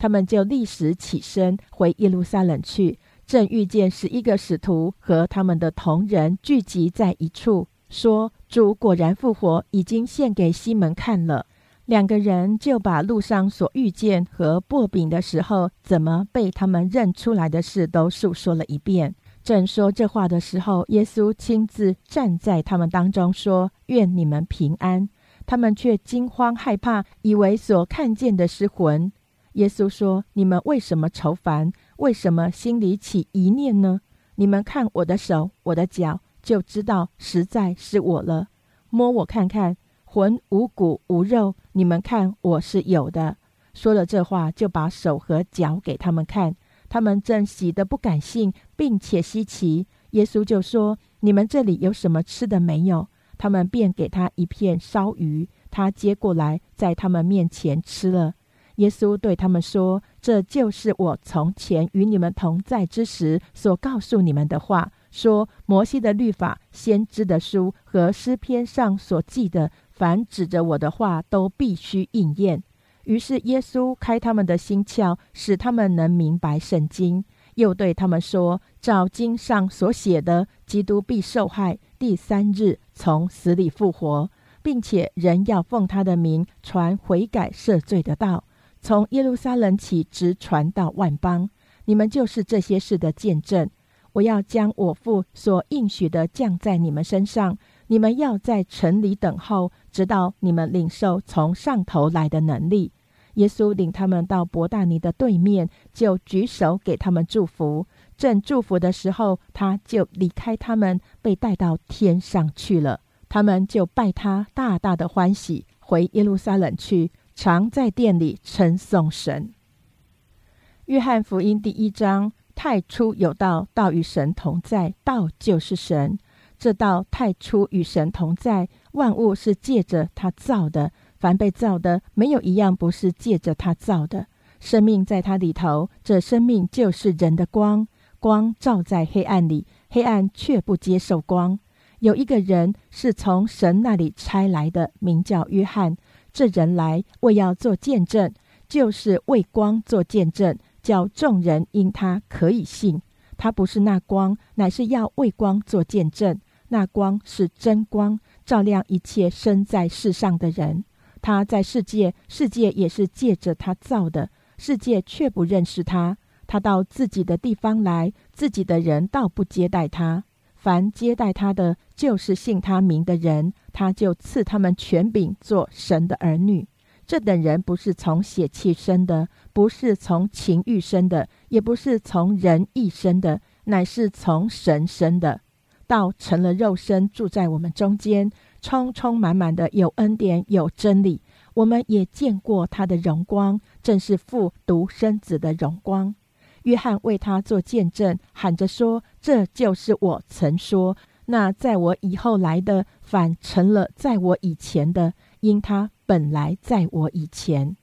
他们就立时起身回耶路撒冷去，正遇见十一个使徒和他们的同人聚集在一处，说：“主果然复活，已经献给西门看了。”两个人就把路上所遇见和薄饼的时候，怎么被他们认出来的事都述说了一遍。正说这话的时候，耶稣亲自站在他们当中，说：“愿你们平安。”他们却惊慌害怕，以为所看见的是魂。耶稣说：“你们为什么愁烦？为什么心里起疑念呢？你们看我的手、我的脚，就知道实在是我了。摸我看看，魂无骨无肉，你们看我是有的。”说了这话，就把手和脚给他们看。他们正喜得不敢信，并且稀奇。耶稣就说：“你们这里有什么吃的没有？”他们便给他一片烧鱼，他接过来，在他们面前吃了。耶稣对他们说：“这就是我从前与你们同在之时所告诉你们的话，说摩西的律法、先知的书和诗篇上所记的，凡指着我的话，都必须应验。”于是耶稣开他们的心窍，使他们能明白圣经。又对他们说：“照经上所写的，基督必受害，第三日从死里复活，并且人要奉他的名传悔改赦罪的道，从耶路撒冷起，直传到万邦。你们就是这些事的见证。我要将我父所应许的降在你们身上。你们要在城里等候。”直到你们领受从上头来的能力，耶稣领他们到伯大尼的对面，就举手给他们祝福。正祝福的时候，他就离开他们，被带到天上去了。他们就拜他，大大的欢喜，回耶路撒冷去，常在殿里称颂神。约翰福音第一章：太初有道，道与神同在，道就是神。这道太初与神同在。万物是借着他造的，凡被造的，没有一样不是借着他造的。生命在他里头，这生命就是人的光。光照在黑暗里，黑暗却不接受光。有一个人是从神那里差来的，名叫约翰。这人来为要做见证，就是为光做见证，叫众人因他可以信。他不是那光，乃是要为光做见证。那光是真光。照亮一切生在世上的人，他在世界，世界也是借着他造的，世界却不认识他。他到自己的地方来，自己的人倒不接待他。凡接待他的，就是信他名的人，他就赐他们权柄做神的儿女。这等人不是从血气生的，不是从情欲生的，也不是从人意生的，乃是从神生的。道成了肉身，住在我们中间，充充满满的有恩典，有真理。我们也见过他的荣光，正是父独生子的荣光。约翰为他做见证，喊着说：“这就是我曾说，那在我以后来的，反成了在我以前的，因他本来在我以前。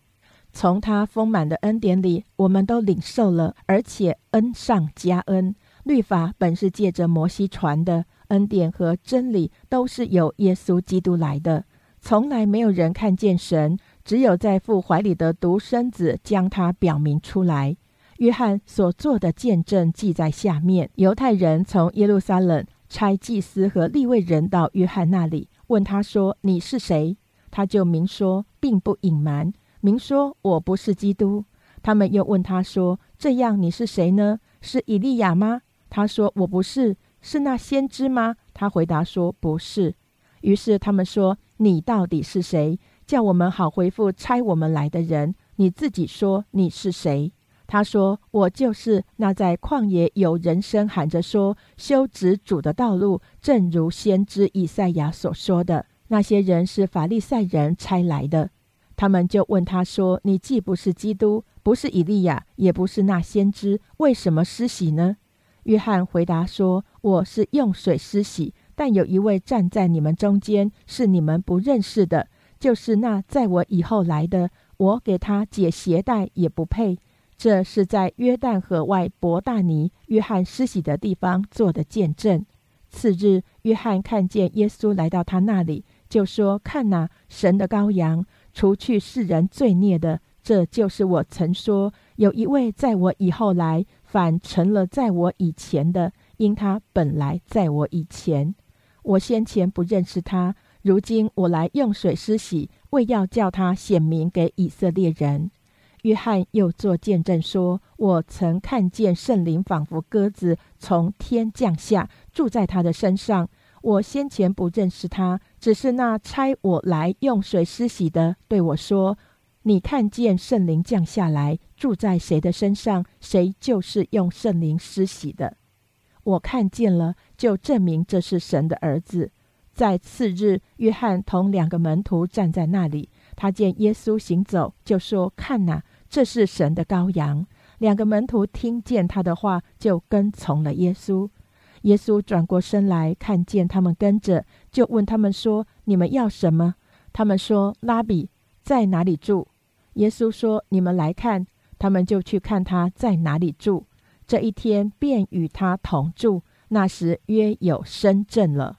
从他丰满的恩典里，我们都领受了，而且恩上加恩。”律法本是借着摩西传的，恩典和真理都是由耶稣基督来的。从来没有人看见神，只有在父怀里的独生子将他表明出来。约翰所做的见证记在下面。犹太人从耶路撒冷差祭司和立位人到约翰那里，问他说：“你是谁？”他就明说，并不隐瞒，明说：“我不是基督。”他们又问他说：“这样你是谁呢？”是以利亚吗？”他说：“我不是。”是那先知吗？他回答说：“不是。”于是他们说：“你到底是谁？叫我们好回复差我们来的人。你自己说你是谁？”他说：“我就是那在旷野有人声喊着说修直主的道路，正如先知以赛亚所说的。那些人是法利赛人差来的。”他们就问他说：“你既不是基督，不是以利亚，也不是那先知，为什么施洗呢？”约翰回答说：“我是用水施洗，但有一位站在你们中间，是你们不认识的，就是那在我以后来的。我给他解鞋带也不配。这是在约旦河外伯大尼约翰施洗的地方做的见证。次日，约翰看见耶稣来到他那里，就说：‘看哪，神的羔羊，除去世人罪孽的。’这就是我曾说，有一位在我以后来。”反成了在我以前的，因他本来在我以前，我先前不认识他，如今我来用水施洗，为要叫他显明给以色列人。约翰又作见证说：“我曾看见圣灵仿佛鸽子从天降下，住在他的身上。我先前不认识他，只是那差我来用水施洗的对我说。”你看见圣灵降下来，住在谁的身上，谁就是用圣灵施洗的。我看见了，就证明这是神的儿子。在次日，约翰同两个门徒站在那里，他见耶稣行走，就说：“看哪，这是神的羔羊。”两个门徒听见他的话，就跟从了耶稣。耶稣转过身来，看见他们跟着，就问他们说：“你们要什么？”他们说：“拉比在哪里住？”耶稣说：“你们来看。”他们就去看他在哪里住。这一天便与他同住。那时约有深正了。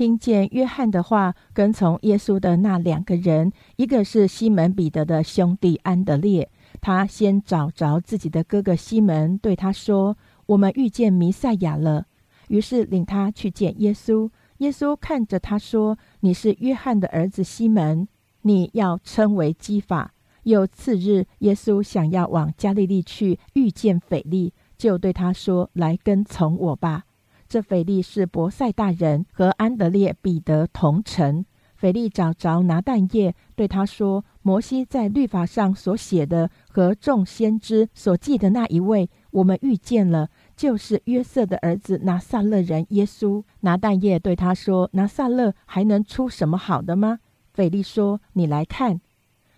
听见约翰的话，跟从耶稣的那两个人，一个是西门彼得的兄弟安德烈。他先找着自己的哥哥西门，对他说：“我们遇见弥赛亚了。”于是领他去见耶稣。耶稣看着他说：“你是约翰的儿子西门，你要称为基法。”有次日，耶稣想要往加利利去，遇见腓力，就对他说：“来跟从我吧。”这腓力是伯赛大人，和安德烈、彼得同城。腓力找着拿蛋液，对他说：“摩西在律法上所写的和众先知所记的那一位，我们遇见了，就是约瑟的儿子拿撒勒人耶稣。”拿蛋液对他说：“拿撒勒还能出什么好的吗？”腓力说：“你来看。”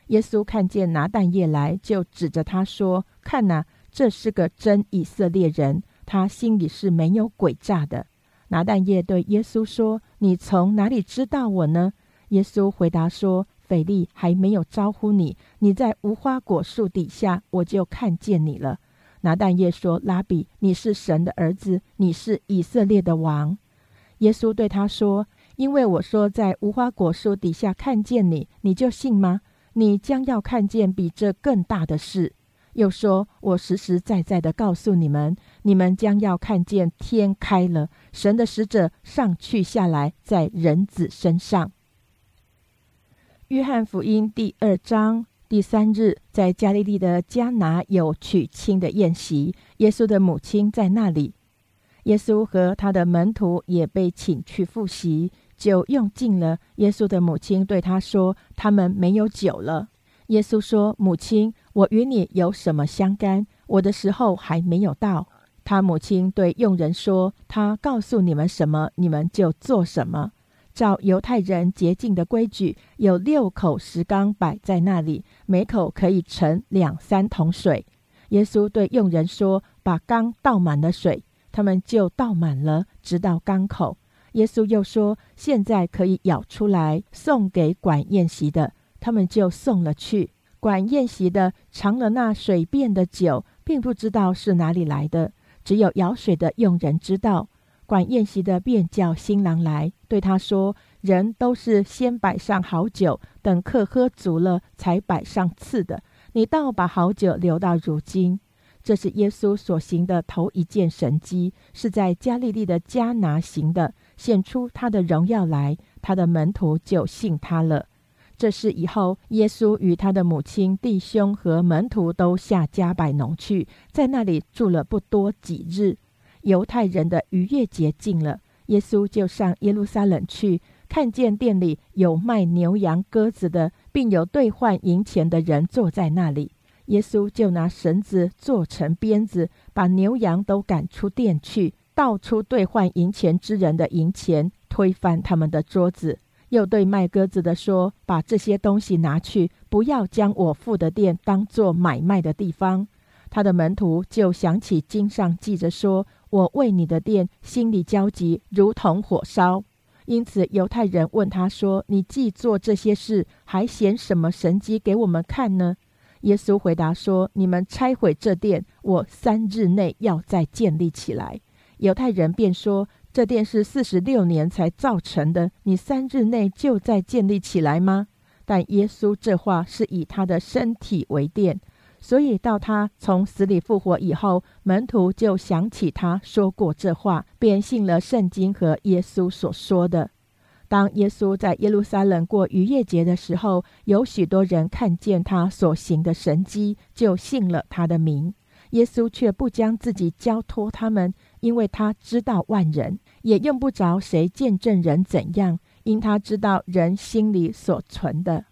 耶稣看见拿蛋液来，就指着他说：“看哪，这是个真以色列人，他心里是没有诡诈的。”拿蛋液对耶稣说：“你从哪里知道我呢？”耶稣回答说：“腓力还没有招呼你，你在无花果树底下，我就看见你了。”拿蛋液说：“拉比，你是神的儿子，你是以色列的王。”耶稣对他说：“因为我说在无花果树底下看见你，你就信吗？”你将要看见比这更大的事。又说：“我实实在在的告诉你们，你们将要看见天开了，神的使者上去下来，在人子身上。”约翰福音第二章第三日，在加利利的迦拿有娶亲的宴席，耶稣的母亲在那里，耶稣和他的门徒也被请去复习。酒用尽了，耶稣的母亲对他说：“他们没有酒了。”耶稣说：“母亲，我与你有什么相干？我的时候还没有到。”他母亲对佣人说：“他告诉你们什么，你们就做什么。照犹太人洁净的规矩，有六口石缸摆在那里，每口可以盛两三桶水。”耶稣对佣人说：“把缸倒满了水。”他们就倒满了，直到缸口。耶稣又说：“现在可以舀出来送给管宴席的。”他们就送了去。管宴席的尝了那水变的酒，并不知道是哪里来的，只有舀水的佣人知道。管宴席的便叫新郎来，对他说：“人都是先摆上好酒，等客喝足了，才摆上次的。你倒把好酒留到如今。”这是耶稣所行的头一件神迹，是在加利利的迦拿行的。显出他的荣耀来，他的门徒就信他了。这事以后，耶稣与他的母亲、弟兄和门徒都下加百农去，在那里住了不多几日。犹太人的逾越节近了，耶稣就上耶路撒冷去，看见店里有卖牛羊鸽子的，并有兑换银钱的人坐在那里。耶稣就拿绳子做成鞭子，把牛羊都赶出店去，倒出兑换银钱之人的银钱，推翻他们的桌子。又对卖鸽子的说：“把这些东西拿去，不要将我父的店当作买卖的地方。”他的门徒就想起经上记着说：“我为你的店心里焦急，如同火烧。”因此犹太人问他说：“你既做这些事，还显什么神迹给我们看呢？”耶稣回答说：“你们拆毁这殿，我三日内要再建立起来。”犹太人便说。这殿是四十六年才造成的，你三日内就再建立起来吗？但耶稣这话是以他的身体为殿，所以到他从死里复活以后，门徒就想起他说过这话，便信了圣经和耶稣所说的。当耶稣在耶路撒冷过逾越节的时候，有许多人看见他所行的神迹，就信了他的名。耶稣却不将自己交托他们。因为他知道万人也用不着谁见证人怎样，因他知道人心里所存的。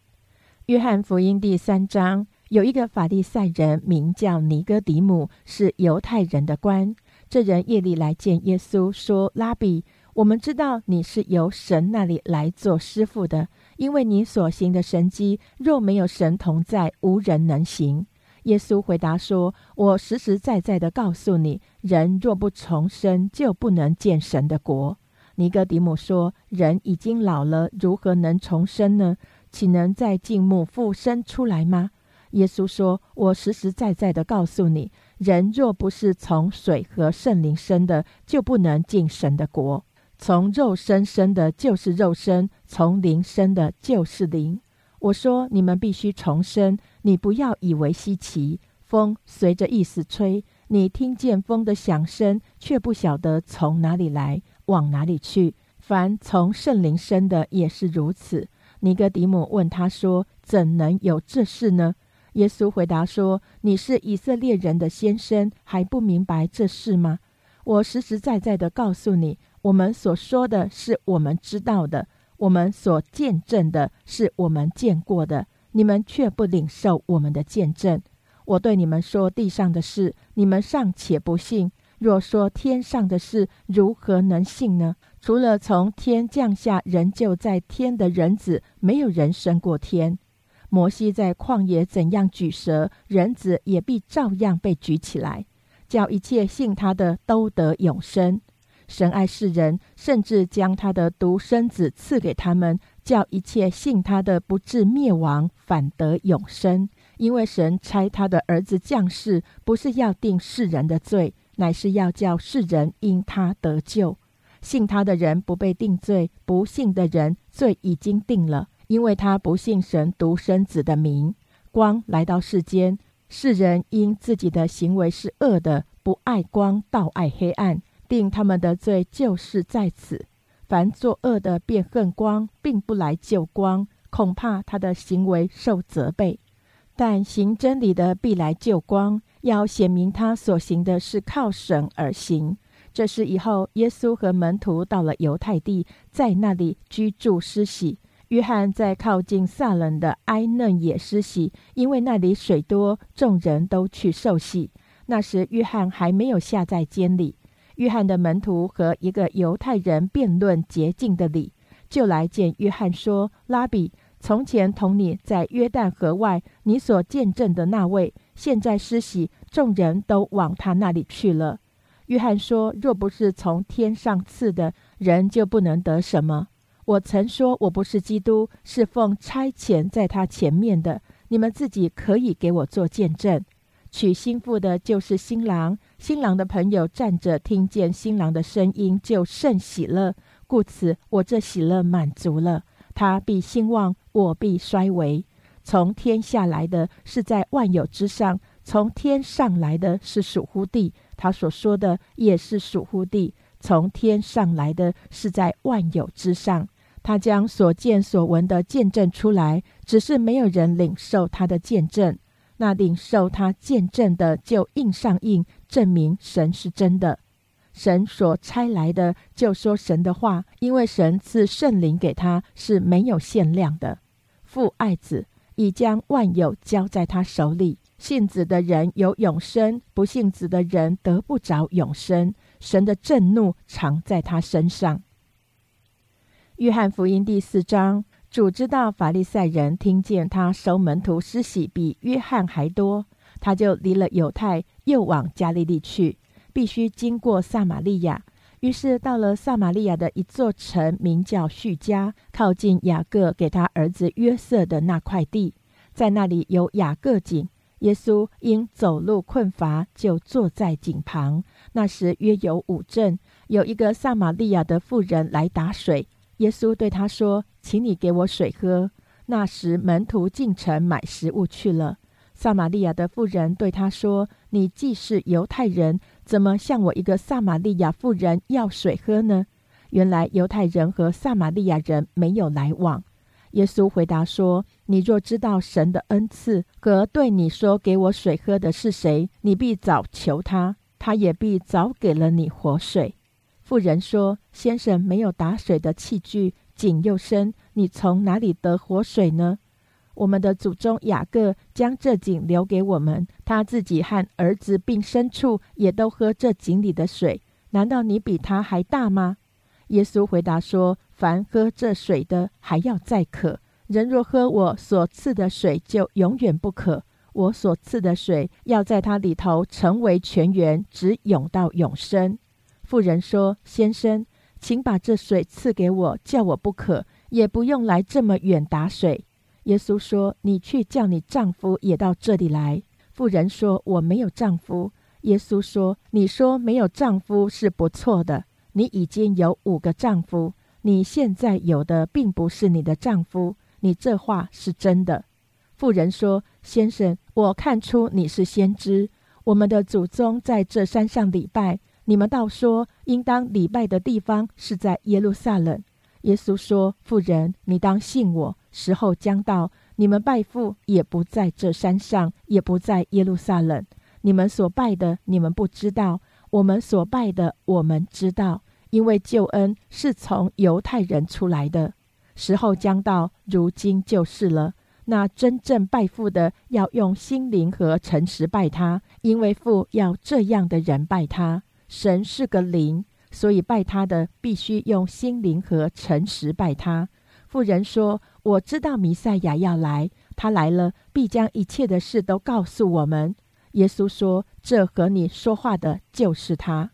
约翰福音第三章有一个法利赛人，名叫尼哥底母，是犹太人的官。这人夜里来见耶稣，说：“拉比，我们知道你是由神那里来做师傅的，因为你所行的神迹，若没有神同在，无人能行。”耶稣回答说：“我实实在在的告诉你，人若不重生，就不能见神的国。”尼哥底母说：“人已经老了，如何能重生呢？岂能在静木复生出来吗？”耶稣说：“我实实在在的告诉你，人若不是从水和圣灵生的，就不能进神的国。从肉身生的，就是肉身；从灵生的，就是灵。”我说：“你们必须重生。”你不要以为稀奇，风随着意思吹，你听见风的响声，却不晓得从哪里来，往哪里去。凡从圣灵生的也是如此。尼哥底母问他说：“怎能有这事呢？”耶稣回答说：“你是以色列人的先生，还不明白这事吗？我实实在在的告诉你，我们所说的是我们知道的，我们所见证的是我们见过的。”你们却不领受我们的见证。我对你们说地上的事，你们尚且不信；若说天上的事，如何能信呢？除了从天降下人就在天的人子，没有人升过天。摩西在旷野怎样举蛇，人子也必照样被举起来，叫一切信他的都得永生。神爱世人，甚至将他的独生子赐给他们。叫一切信他的不至灭亡，反得永生。因为神差他的儿子降世，不是要定世人的罪，乃是要叫世人因他得救。信他的人不被定罪，不信的人罪已经定了，因为他不信神独生子的名。光来到世间，世人因自己的行为是恶的，不爱光，倒爱黑暗，定他们的罪就是在此。凡作恶的，便恨光，并不来救光，恐怕他的行为受责备；但行真理的，必来救光，要显明他所行的是靠神而行。这是以后，耶稣和门徒到了犹太地，在那里居住施洗。约翰在靠近撒冷的埃嫩也施洗，因为那里水多，众人都去受洗。那时，约翰还没有下在监里。约翰的门徒和一个犹太人辩论洁净的理，就来见约翰说：“拉比，从前同你在约旦河外，你所见证的那位，现在施洗，众人都往他那里去了。”约翰说：“若不是从天上赐的，人就不能得什么。我曾说我不是基督，是奉差遣在他前面的。你们自己可以给我做见证。娶新妇的就是新郎。”新郎的朋友站着，听见新郎的声音，就甚喜乐。故此，我这喜乐满足了。他必兴旺，我必衰微。从天下来的是在万有之上，从天上来的是属乎地。他所说的也是属乎地。从天上来的是在万有之上。他将所见所闻的见证出来，只是没有人领受他的见证。那领受他见证的，就印上印，证明神是真的。神所差来的，就说神的话，因为神赐圣灵给他是没有限量的。父爱子，已将万有交在他手里。信子的人有永生，不信子的人得不着永生。神的震怒常在他身上。约翰福音第四章，主知道法利赛人听见他收门徒施洗比约翰还多，他就离了犹太，又往加利利去，必须经过撒玛利亚。于是到了撒玛利亚的一座城，名叫叙加，靠近雅各给他儿子约瑟的那块地，在那里有雅各井。耶稣因走路困乏，就坐在井旁。那时约有五阵，有一个撒玛利亚的妇人来打水。耶稣对他说：“请你给我水喝。”那时门徒进城买食物去了。撒玛利亚的妇人对他说：“你既是犹太人，怎么向我一个撒玛利亚妇人要水喝呢？”原来犹太人和撒玛利亚人没有来往。耶稣回答说：“你若知道神的恩赐和对你说给我水喝的是谁，你必早求他，他也必早给了你活水。”妇人说：“先生没有打水的器具，井又深，你从哪里得活水呢？我们的祖宗雅各将这井留给我们，他自己和儿子并牲畜也都喝这井里的水。难道你比他还大吗？”耶稣回答说：“凡喝这水的，还要再渴；人若喝我所赐的水，就永远不渴。我所赐的水，要在它里头成为泉源，直涌到永生。”妇人说：“先生，请把这水赐给我，叫我不渴，也不用来这么远打水。”耶稣说：“你去叫你丈夫也到这里来。”妇人说：“我没有丈夫。”耶稣说：“你说没有丈夫是不错的，你已经有五个丈夫，你现在有的并不是你的丈夫，你这话是真的。”妇人说：“先生，我看出你是先知。我们的祖宗在这山上礼拜。”你们倒说，应当礼拜的地方是在耶路撒冷。耶稣说：“妇人，你当信我，时候将到，你们拜父也不在这山上，也不在耶路撒冷。你们所拜的，你们不知道；我们所拜的，我们知道，因为救恩是从犹太人出来的。时候将到，如今就是了。那真正拜父的，要用心灵和诚实拜他，因为父要这样的人拜他。”神是个灵，所以拜他的必须用心灵和诚实拜他。妇人说：“我知道弥赛亚要来，他来了必将一切的事都告诉我们。”耶稣说：“这和你说话的就是他。”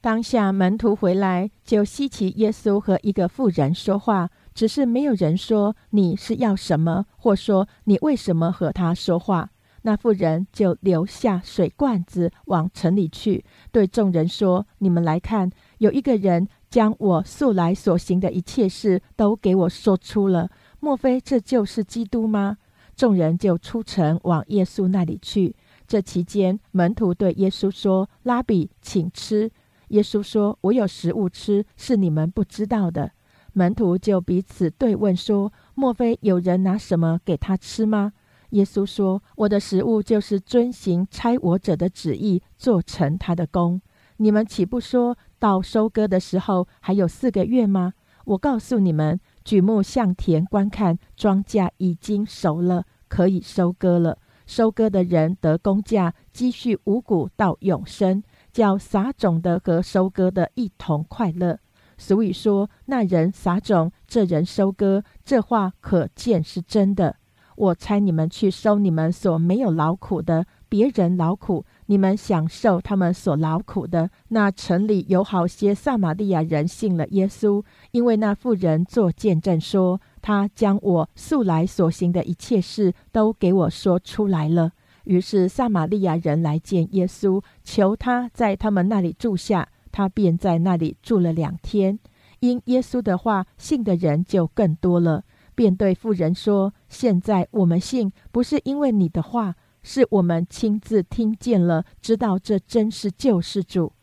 当下门徒回来，就稀奇耶稣和一个妇人说话，只是没有人说你是要什么，或说你为什么和他说话。那妇人就留下水罐子，往城里去，对众人说：“你们来看，有一个人将我素来所行的一切事都给我说出了。莫非这就是基督吗？”众人就出城往耶稣那里去。这期间，门徒对耶稣说：“拉比，请吃。”耶稣说：“我有食物吃，是你们不知道的。”门徒就彼此对问说：“莫非有人拿什么给他吃吗？”耶稣说：“我的食物就是遵行差我者的旨意，做成他的功。你们岂不说到收割的时候还有四个月吗？我告诉你们，举目向田观看，庄稼已经熟了，可以收割了。收割的人得工价，积蓄五谷到永生，叫撒种的和收割的一同快乐。俗语说：那人撒种，这人收割。这话可见是真的。”我差你们去收你们所没有劳苦的，别人劳苦，你们享受他们所劳苦的。那城里有好些撒玛利亚人信了耶稣，因为那妇人做见证说，他将我素来所行的一切事都给我说出来了。于是撒玛利亚人来见耶稣，求他在他们那里住下，他便在那里住了两天。因耶稣的话，信的人就更多了。便对妇人说：“现在我们信，不是因为你的话，是我们亲自听见了，知道这真是救世主。”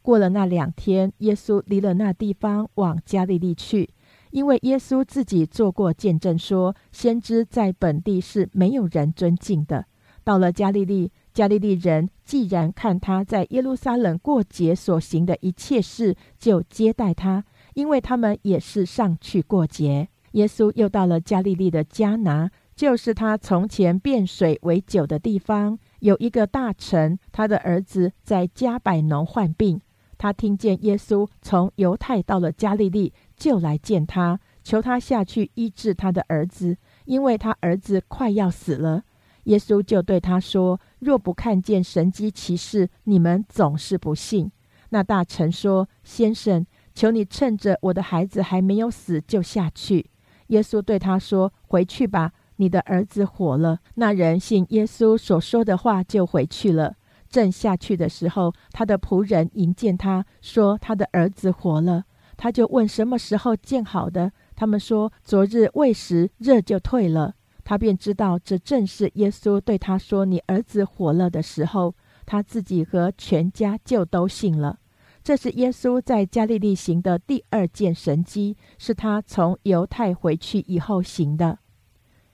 过了那两天，耶稣离了那地方，往加利利去。因为耶稣自己做过见证，说先知在本地是没有人尊敬的。到了加利利，加利利人既然看他在耶路撒冷过节所行的一切事，就接待他，因为他们也是上去过节。耶稣又到了加利利的迦拿，就是他从前变水为酒的地方。有一个大臣，他的儿子在加百农患病。他听见耶稣从犹太到了加利利，就来见他，求他下去医治他的儿子，因为他儿子快要死了。耶稣就对他说：“若不看见神机骑士，你们总是不信。”那大臣说：“先生，求你趁着我的孩子还没有死，就下去。”耶稣对他说：“回去吧。”你的儿子活了。那人信耶稣所说的话，就回去了。正下去的时候，他的仆人迎见他，说他的儿子活了。他就问什么时候见好的。他们说昨日未时，热就退了。他便知道这正是耶稣对他说：“你儿子活了”的时候。他自己和全家就都信了。这是耶稣在加利利行的第二件神迹，是他从犹太回去以后行的。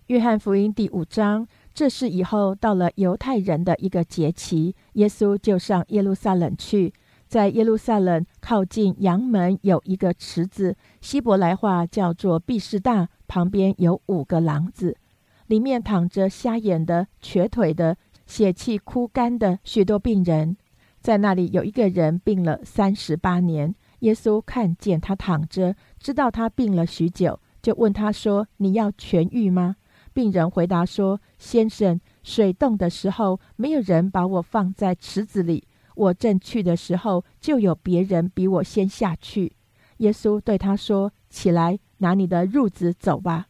约翰福音第五章，这是以后到了犹太人的一个节期，耶稣就上耶路撒冷去。在耶路撒冷靠近阳门有一个池子，希伯来话叫做毕士大，旁边有五个廊子，里面躺着瞎眼的、瘸腿的、血气枯干的许多病人。在那里有一个人病了三十八年，耶稣看见他躺着，知道他病了许久，就问他说：“你要痊愈吗？”病人回答说：“先生，水动的时候，没有人把我放在池子里。我正去的时候，就有别人比我先下去。”耶稣对他说：“起来，拿你的褥子走吧。”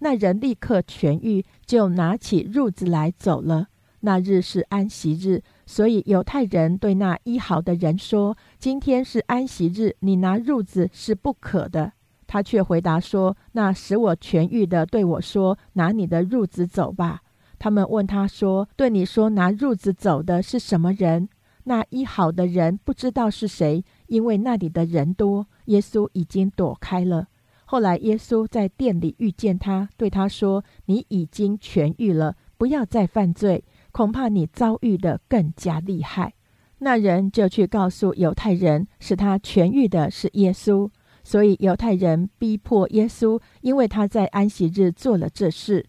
那人立刻痊愈，就拿起褥子来走了。那日是安息日，所以犹太人对那医好的人说：“今天是安息日，你拿褥子是不可的。”他却回答说：“那使我痊愈的对我说，拿你的褥子走吧。”他们问他说：“对你说拿褥子走的是什么人？”那医好的人不知道是谁，因为那里的人多。耶稣已经躲开了。后来耶稣在店里遇见他，对他说：“你已经痊愈了，不要再犯罪，恐怕你遭遇的更加厉害。”那人就去告诉犹太人，使他痊愈的是耶稣。所以犹太人逼迫耶稣，因为他在安息日做了这事。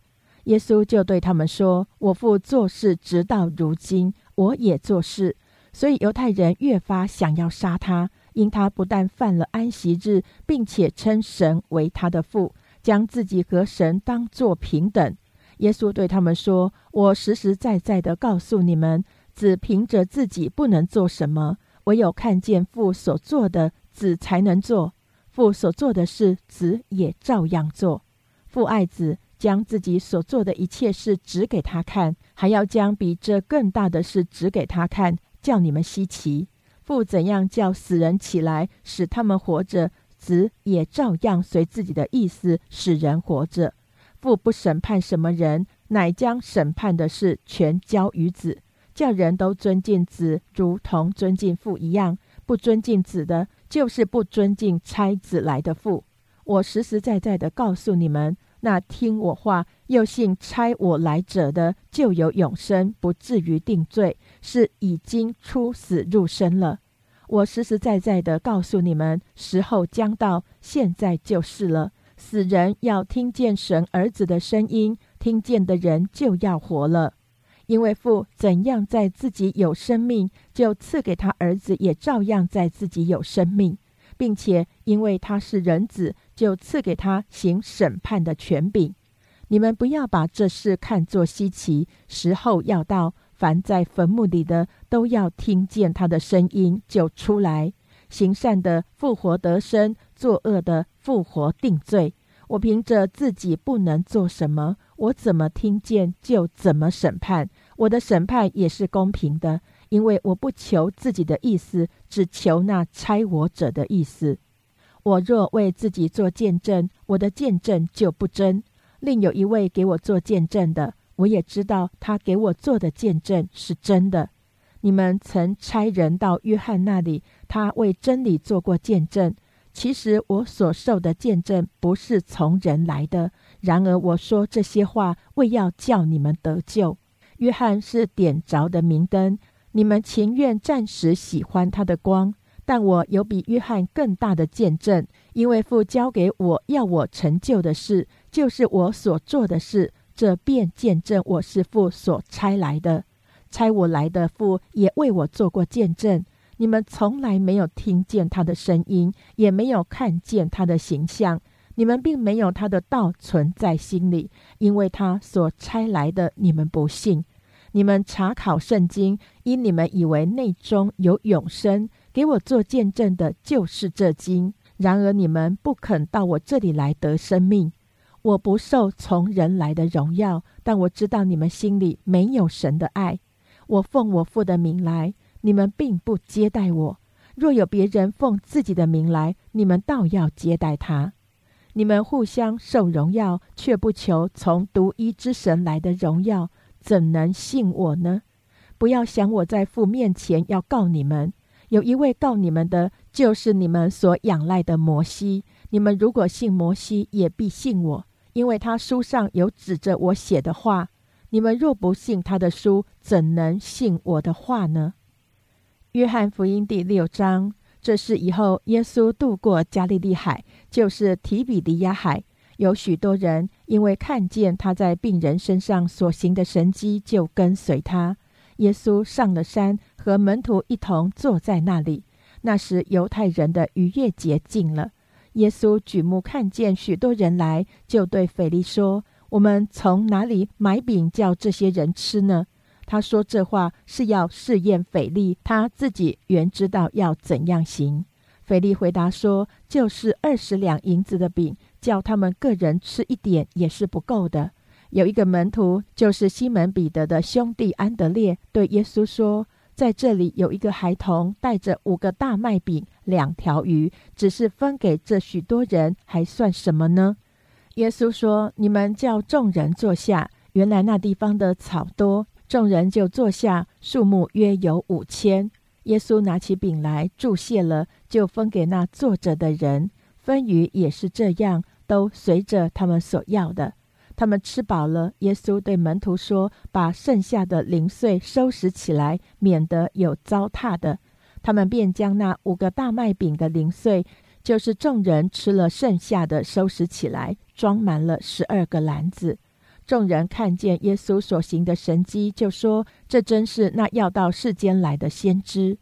耶稣就对他们说：“我父做事直到如今，我也做事。”所以犹太人越发想要杀他，因他不但犯了安息日，并且称神为他的父，将自己和神当作平等。耶稣对他们说：“我实实在在的告诉你们，子凭着自己不能做什么，唯有看见父所做的，子才能做。”父所做的事，子也照样做。父爱子，将自己所做的一切事指给他看，还要将比这更大的事指给他看，叫你们稀奇。父怎样叫死人起来，使他们活着，子也照样随自己的意思使人活着。父不审判什么人，乃将审判的事全交于子，叫人都尊敬子，如同尊敬父一样。不尊敬子的。就是不尊敬差子来的父。我实实在在的告诉你们，那听我话又信差我来者的，就有永生，不至于定罪，是已经出死入生了。我实实在在的告诉你们，时候将到，现在就是了。死人要听见神儿子的声音，听见的人就要活了。因为父怎样在自己有生命，就赐给他儿子也照样在自己有生命，并且因为他是人子，就赐给他行审判的权柄。你们不要把这事看作稀奇，时候要到，凡在坟墓里的都要听见他的声音，就出来。行善的复活得生，作恶的复活定罪。我凭着自己不能做什么，我怎么听见就怎么审判。我的审判也是公平的，因为我不求自己的意思，只求那差我者的意思。我若为自己做见证，我的见证就不真。另有一位给我做见证的，我也知道他给我做的见证是真的。你们曾差人到约翰那里，他为真理做过见证。其实我所受的见证不是从人来的。然而我说这些话，为要叫你们得救。约翰是点着的明灯，你们情愿暂时喜欢他的光，但我有比约翰更大的见证，因为父交给我要我成就的事，就是我所做的事。这便见证我是父所差来的。差我来的父也为我做过见证。你们从来没有听见他的声音，也没有看见他的形象。你们并没有他的道存在心里，因为他所差来的，你们不信。你们查考圣经，因你们以为内中有永生，给我做见证的就是这经。然而你们不肯到我这里来得生命。我不受从人来的荣耀，但我知道你们心里没有神的爱。我奉我父的名来。你们并不接待我，若有别人奉自己的名来，你们倒要接待他。你们互相受荣耀，却不求从独一之神来的荣耀，怎能信我呢？不要想我在父面前要告你们，有一位告你们的，就是你们所仰赖的摩西。你们如果信摩西，也必信我，因为他书上有指着我写的话。你们若不信他的书，怎能信我的话呢？约翰福音第六章，这是以后耶稣渡过加利利海，就是提比利亚海。有许多人因为看见他在病人身上所行的神迹，就跟随他。耶稣上了山，和门徒一同坐在那里。那时犹太人的逾越节近了。耶稣举目看见许多人来，就对腓力说：“我们从哪里买饼叫这些人吃呢？”他说这话是要试验腓力，他自己原知道要怎样行。腓力回答说：“就是二十两银子的饼，叫他们个人吃一点也是不够的。”有一个门徒，就是西门彼得的兄弟安德烈，对耶稣说：“在这里有一个孩童，带着五个大麦饼、两条鱼，只是分给这许多人，还算什么呢？”耶稣说：“你们叫众人坐下。”原来那地方的草多。众人就坐下，数目约有五千。耶稣拿起饼来，注谢了，就分给那坐着的人。分鱼也是这样，都随着他们所要的。他们吃饱了，耶稣对门徒说：“把剩下的零碎收拾起来，免得有糟蹋的。”他们便将那五个大麦饼的零碎，就是众人吃了剩下的，收拾起来，装满了十二个篮子。众人看见耶稣所行的神迹，就说：“这真是那要到世间来的先知。”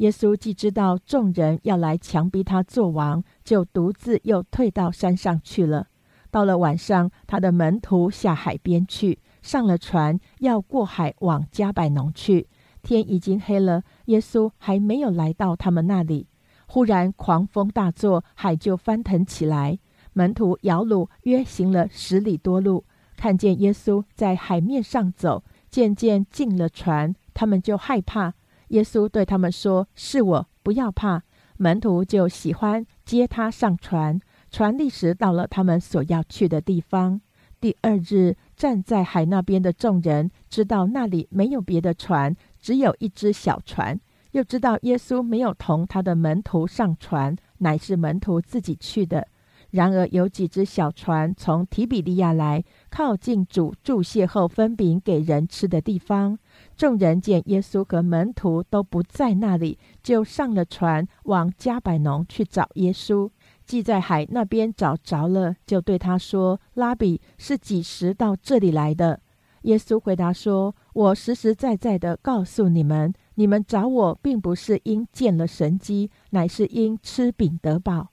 耶稣既知道众人要来强逼他做王，就独自又退到山上去了。到了晚上，他的门徒下海边去，上了船，要过海往加百农去。天已经黑了，耶稣还没有来到他们那里。忽然狂风大作，海就翻腾起来。门徒摇橹，约行了十里多路。看见耶稣在海面上走，渐渐进了船，他们就害怕。耶稣对他们说：“是我，不要怕。”门徒就喜欢接他上船。船立时到了他们所要去的地方。第二日，站在海那边的众人知道那里没有别的船，只有一只小船，又知道耶稣没有同他的门徒上船，乃是门徒自己去的。然而有几只小船从提比利亚来，靠近主注谢后分饼给人吃的地方。众人见耶稣和门徒都不在那里，就上了船往加百农去找耶稣。既在海那边找着了，就对他说：“拉比是几时到这里来的？”耶稣回答说：“我实实在在的告诉你们，你们找我，并不是因见了神机，乃是因吃饼得饱。”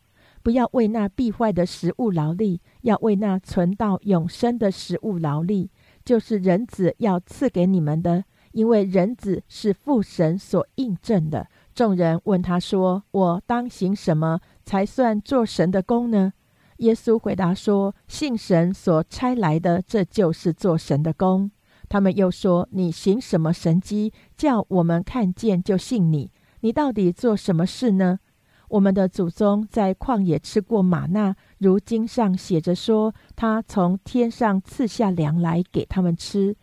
不要为那必坏的食物劳力，要为那存到永生的食物劳力，就是人子要赐给你们的，因为人子是父神所印证的。众人问他说：“我当行什么才算做神的功呢？”耶稣回答说：“信神所差来的，这就是做神的功。”他们又说：“你行什么神迹，叫我们看见就信你？你到底做什么事呢？”我们的祖宗在旷野吃过玛纳，如经上写着说，他从天上赐下粮来给他们吃。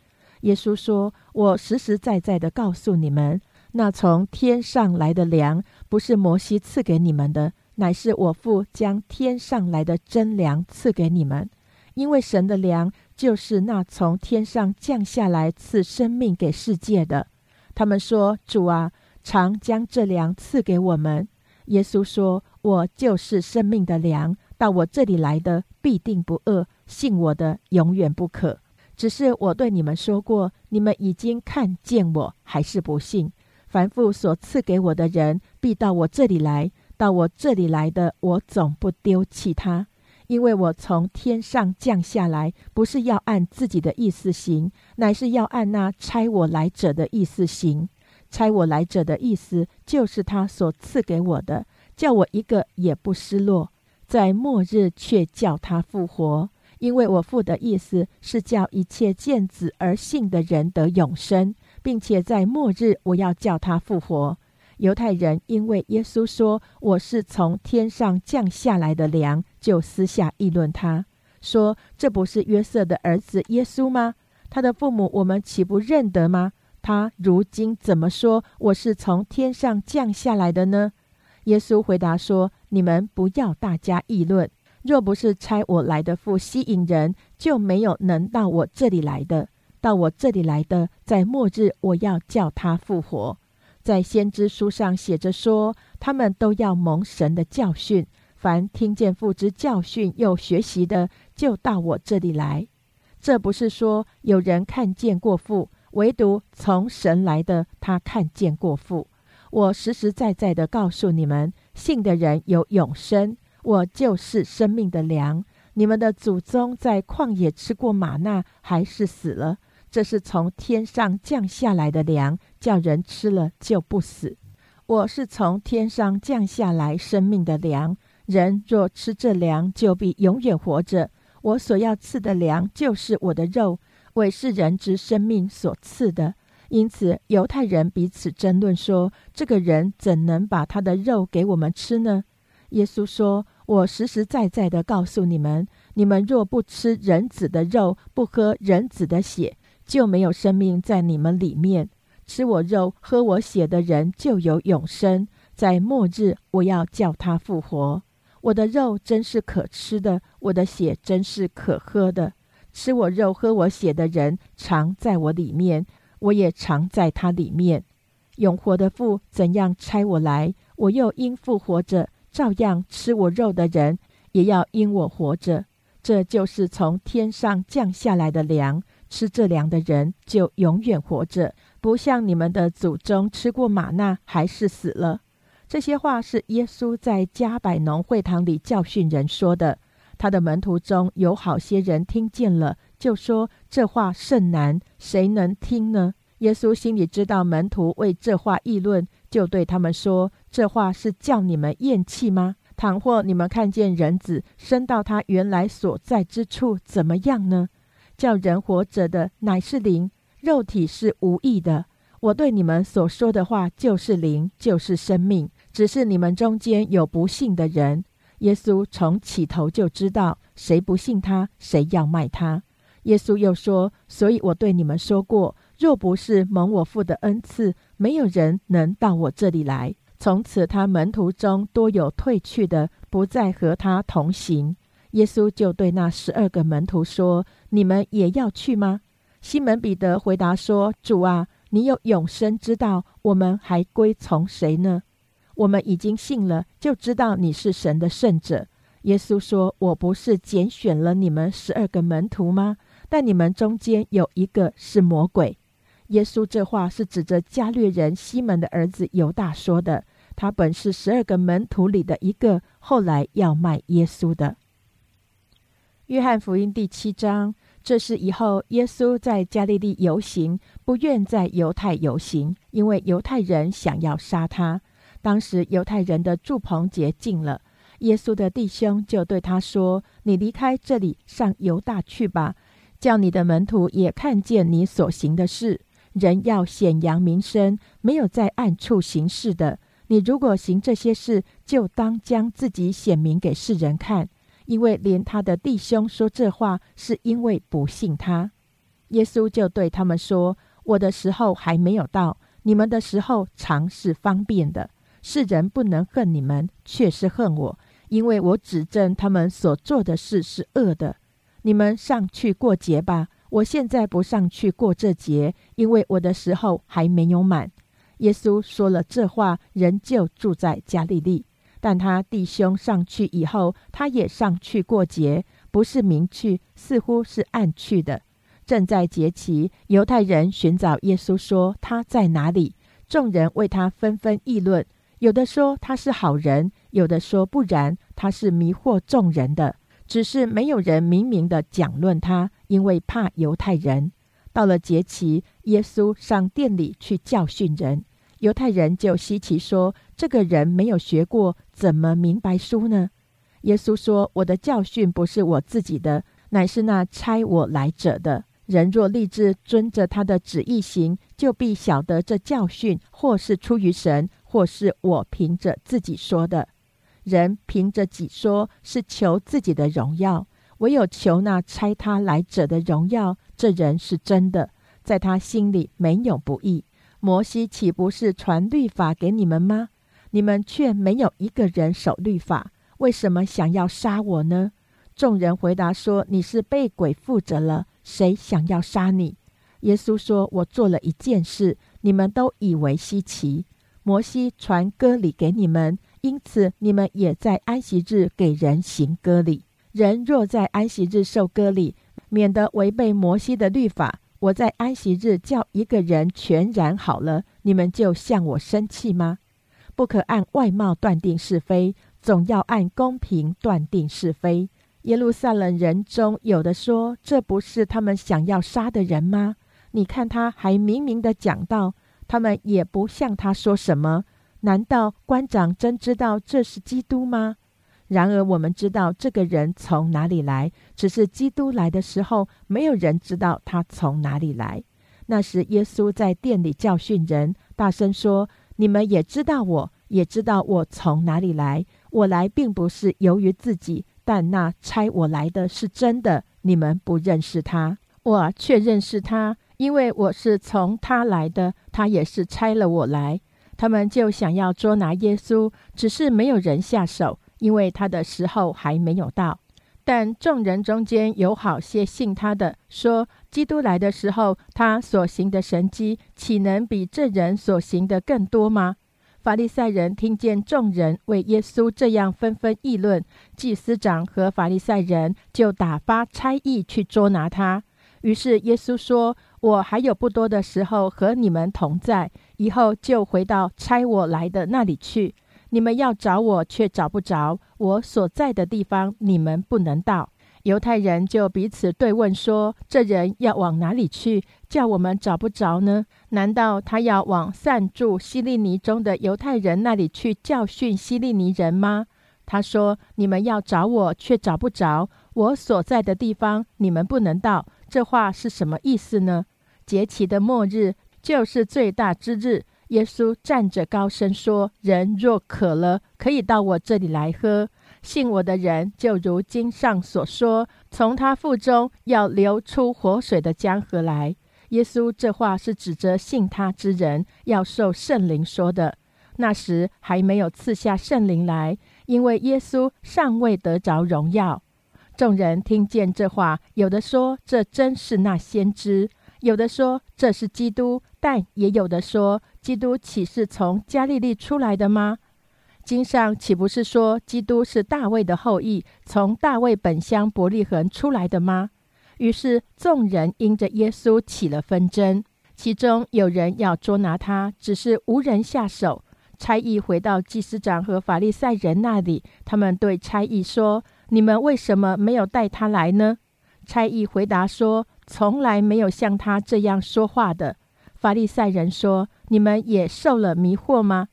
耶稣说：“我实实在在的告诉你们，那从天上来的粮，不是摩西赐给你们的，乃是我父将天上来的真粮赐给你们，因为神的粮就是那从天上降下来赐生命给世界的。他们说：“主啊，常将这粮赐给我们。”耶稣说：“我就是生命的粮，到我这里来的必定不饿，信我的永远不渴。只是我对你们说过，你们已经看见我，还是不信。凡父所赐给我的人，必到我这里来。”到我这里来的，我总不丢弃他，因为我从天上降下来，不是要按自己的意思行，乃是要按那差我来者的意思行。差我来者的意思，就是他所赐给我的，叫我一个也不失落，在末日却叫他复活。因为我父的意思是叫一切见子而信的人得永生，并且在末日我要叫他复活。犹太人因为耶稣说我是从天上降下来的粮，就私下议论他，说这不是约瑟的儿子耶稣吗？他的父母我们岂不认得吗？他如今怎么说我是从天上降下来的呢？耶稣回答说：你们不要大家议论。若不是差我来的父吸引人，就没有能到我这里来的。到我这里来的，在末日我要叫他复活。在先知书上写着说，他们都要蒙神的教训。凡听见父之教训又学习的，就到我这里来。这不是说有人看见过父，唯独从神来的，他看见过父。我实实在在的告诉你们，信的人有永生。我就是生命的粮。你们的祖宗在旷野吃过玛纳，还是死了。这是从天上降下来的粮，叫人吃了就不死。我是从天上降下来生命的粮，人若吃这粮，就必永远活着。我所要赐的粮，就是我的肉，为是人之生命所赐的。因此，犹太人彼此争论说：这个人怎能把他的肉给我们吃呢？耶稣说：我实实在在的告诉你们，你们若不吃人子的肉，不喝人子的血，就没有生命在你们里面。吃我肉、喝我血的人就有永生。在末日，我要叫他复活。我的肉真是可吃的，我的血真是可喝的。吃我肉、喝我血的人常在我里面，我也常在他里面。永活的父怎样差我来，我又因复活着，照样吃我肉的人也要因我活着。这就是从天上降下来的粮。吃这粮的人就永远活着，不像你们的祖宗吃过玛纳还是死了。这些话是耶稣在加百农会堂里教训人说的。他的门徒中有好些人听见了，就说这话甚难，谁能听呢？耶稣心里知道门徒为这话议论，就对他们说：这话是叫你们厌弃吗？倘或你们看见人子升到他原来所在之处，怎么样呢？叫人活着的乃是灵，肉体是无益的。我对你们所说的话就是灵，就是生命。只是你们中间有不信的人。耶稣从起头就知道，谁不信他，谁要卖他。耶稣又说：“所以我对你们说过，若不是蒙我父的恩赐，没有人能到我这里来。”从此，他门徒中多有退去的，不再和他同行。耶稣就对那十二个门徒说：“你们也要去吗？”西门彼得回答说：“主啊，你有永生之道，我们还归从谁呢？我们已经信了，就知道你是神的圣者。”耶稣说：“我不是拣选了你们十二个门徒吗？但你们中间有一个是魔鬼。”耶稣这话是指着加略人西门的儿子犹大说的。他本是十二个门徒里的一个，后来要卖耶稣的。约翰福音第七章，这是以后耶稣在加利利游行，不愿在犹太游行，因为犹太人想要杀他。当时犹太人的祝棚节近了，耶稣的弟兄就对他说：“你离开这里，上犹大去吧，叫你的门徒也看见你所行的事。人要显扬名声，没有在暗处行事的。你如果行这些事，就当将自己显明给世人看。”因为连他的弟兄说这话，是因为不信他。耶稣就对他们说：“我的时候还没有到，你们的时候常是方便的。世人不能恨你们，却是恨我，因为我指证他们所做的事是恶的。你们上去过节吧，我现在不上去过这节，因为我的时候还没有满。耶稣说了这话，仍旧住在加利利。但他弟兄上去以后，他也上去过节，不是明去，似乎是暗去的。正在节期，犹太人寻找耶稣，说他在哪里？众人为他纷纷议论，有的说他是好人，有的说不然，他是迷惑众人的。只是没有人明明的讲论他，因为怕犹太人。到了节期，耶稣上殿里去教训人。犹太人就稀奇说：“这个人没有学过，怎么明白书呢？”耶稣说：“我的教训不是我自己的，乃是那差我来者的。人若立志遵着他的旨意行，就必晓得这教训或是出于神，或是我凭着自己说的。人凭着己说，是求自己的荣耀；唯有求那差他来者的荣耀，这人是真的，在他心里没有不义。”摩西岂不是传律法给你们吗？你们却没有一个人守律法，为什么想要杀我呢？众人回答说：“你是被鬼附着了，谁想要杀你？”耶稣说：“我做了一件事，你们都以为稀奇。摩西传割礼给你们，因此你们也在安息日给人行割礼。人若在安息日受割礼，免得违背摩西的律法。”我在安息日叫一个人全然好了，你们就向我生气吗？不可按外貌断定是非，总要按公平断定是非。耶路撒冷人中有的说：“这不是他们想要杀的人吗？”你看他还明明的讲到，他们也不向他说什么。难道官长真知道这是基督吗？然而，我们知道这个人从哪里来，只是基督来的时候，没有人知道他从哪里来。那时，耶稣在店里教训人，大声说：“你们也知道，我也知道我从哪里来。我来并不是由于自己，但那差我来的是真的。你们不认识他，我却认识他，因为我是从他来的，他也是差了我来。他们就想要捉拿耶稣，只是没有人下手。”因为他的时候还没有到，但众人中间有好些信他的，说基督来的时候，他所行的神迹，岂能比这人所行的更多吗？法利赛人听见众人为耶稣这样纷纷议论，祭司长和法利赛人就打发差役去捉拿他。于是耶稣说：“我还有不多的时候和你们同在，以后就回到差我来的那里去。”你们要找我，却找不着我所在的地方，你们不能到。犹太人就彼此对问说：“这人要往哪里去？叫我们找不着呢？难道他要往散住希利尼中的犹太人那里去教训希利尼人吗？”他说：“你们要找我，却找不着我所在的地方，你们不能到。”这话是什么意思呢？节期的末日就是最大之日。耶稣站着高声说：“人若渴了，可以到我这里来喝。信我的人，就如经上所说，从他腹中要流出活水的江河来。”耶稣这话是指着信他之人要受圣灵说的。那时还没有赐下圣灵来，因为耶稣尚未得着荣耀。众人听见这话，有的说：“这真是那先知。”有的说这是基督，但也有的说基督岂是从加利利出来的吗？经上岂不是说基督是大卫的后裔，从大卫本乡伯利恒出来的吗？于是众人因着耶稣起了纷争，其中有人要捉拿他，只是无人下手。差役回到祭司长和法利赛人那里，他们对差役说：“你们为什么没有带他来呢？”差役回答说。从来没有像他这样说话的法利赛人说：“你们也受了迷惑吗？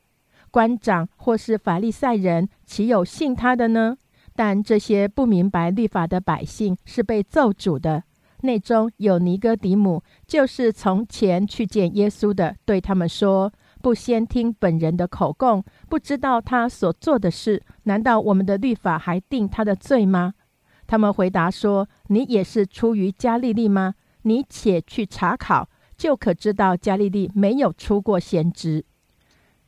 官长或是法利赛人，岂有信他的呢？但这些不明白律法的百姓是被咒诅的。内中有尼哥底母，就是从前去见耶稣的，对他们说：不先听本人的口供，不知道他所做的事，难道我们的律法还定他的罪吗？”他们回答说：“你也是出于加利利吗？你且去查考，就可知道加利利没有出过先知。”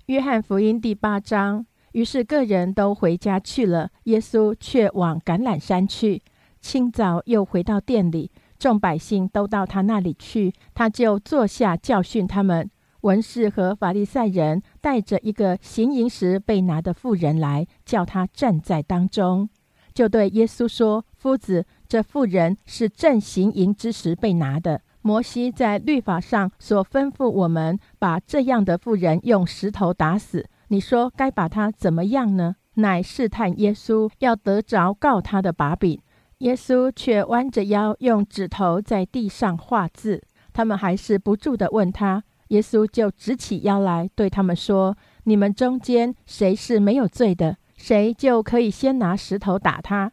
约翰福音第八章。于是，个人都回家去了，耶稣却往橄榄山去。清早又回到店里，众百姓都到他那里去，他就坐下教训他们。文士和法利赛人带着一个行淫时被拿的妇人来，叫他站在当中，就对耶稣说：“夫子，这妇人是正行淫之时被拿的。摩西在律法上所吩咐我们，把这样的妇人用石头打死。”你说该把他怎么样呢？乃试探耶稣，要得着告他的把柄。耶稣却弯着腰，用指头在地上画字。他们还是不住地问他，耶稣就直起腰来，对他们说：“你们中间谁是没有罪的，谁就可以先拿石头打他。”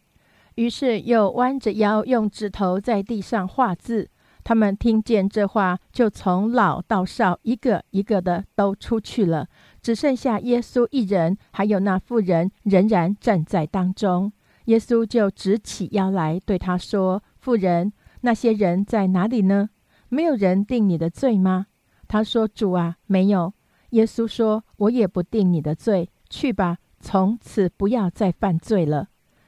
于是又弯着腰，用指头在地上画字。他们听见这话，就从老到少，一个一个的都出去了。只剩下耶稣一人，还有那妇人仍然站在当中。耶稣就直起腰来对他说：“妇人，那些人在哪里呢？没有人定你的罪吗？”他说：“主啊，没有。”耶稣说：“我也不定你的罪，去吧，从此不要再犯罪了。”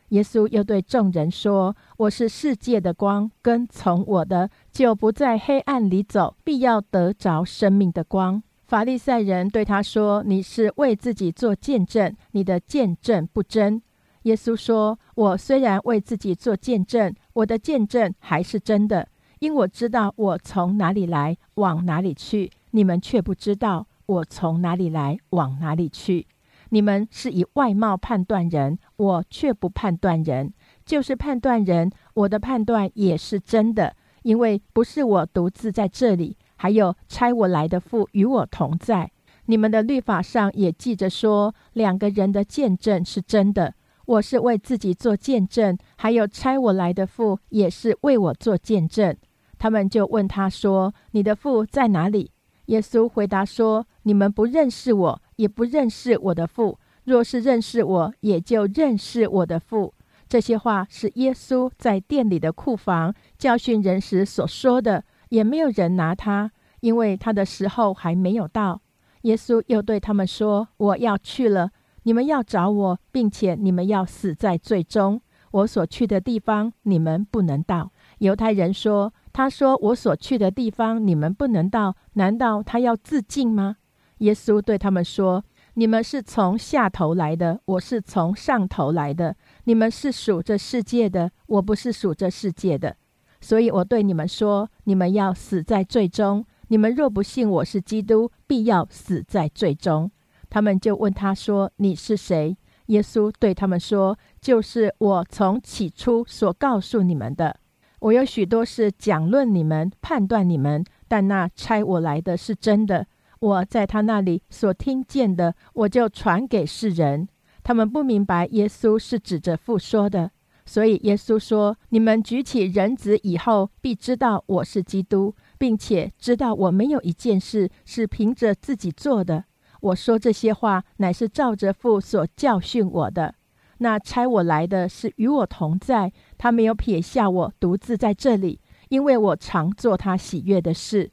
耶稣又对众人说：“我是世界的光，跟从我的就不在黑暗里走，必要得着生命的光。”法利赛人对他说：“你是为自己做见证，你的见证不真。”耶稣说：“我虽然为自己做见证，我的见证还是真的，因我知道我从哪里来，往哪里去。你们却不知道我从哪里来，往哪里去。你们是以外貌判断人，我却不判断人。就是判断人，我的判断也是真的，因为不是我独自在这里。”还有差我来的父与我同在，你们的律法上也记着说，两个人的见证是真的。我是为自己做见证，还有差我来的父也是为我做见证。他们就问他说：“你的父在哪里？”耶稣回答说：“你们不认识我，也不认识我的父。若是认识我，也就认识我的父。”这些话是耶稣在店里的库房教训人时所说的。也没有人拿他，因为他的时候还没有到。耶稣又对他们说：“我要去了，你们要找我，并且你们要死在最终。我所去的地方，你们不能到。”犹太人说：“他说我所去的地方，你们不能到，难道他要自尽吗？”耶稣对他们说：“你们是从下头来的，我是从上头来的。你们是属这世界的，我不是属这世界的。”所以我对你们说，你们要死在最终。你们若不信我是基督，必要死在最终。他们就问他说：“你是谁？”耶稣对他们说：“就是我从起初所告诉你们的。我有许多事讲论你们，判断你们，但那差我来的是真的。我在他那里所听见的，我就传给世人。他们不明白耶稣是指着父说的。”所以耶稣说：“你们举起人子以后，必知道我是基督，并且知道我没有一件事是凭着自己做的。我说这些话，乃是照着父所教训我的。那差我来的是与我同在，他没有撇下我独自在这里，因为我常做他喜悦的事。”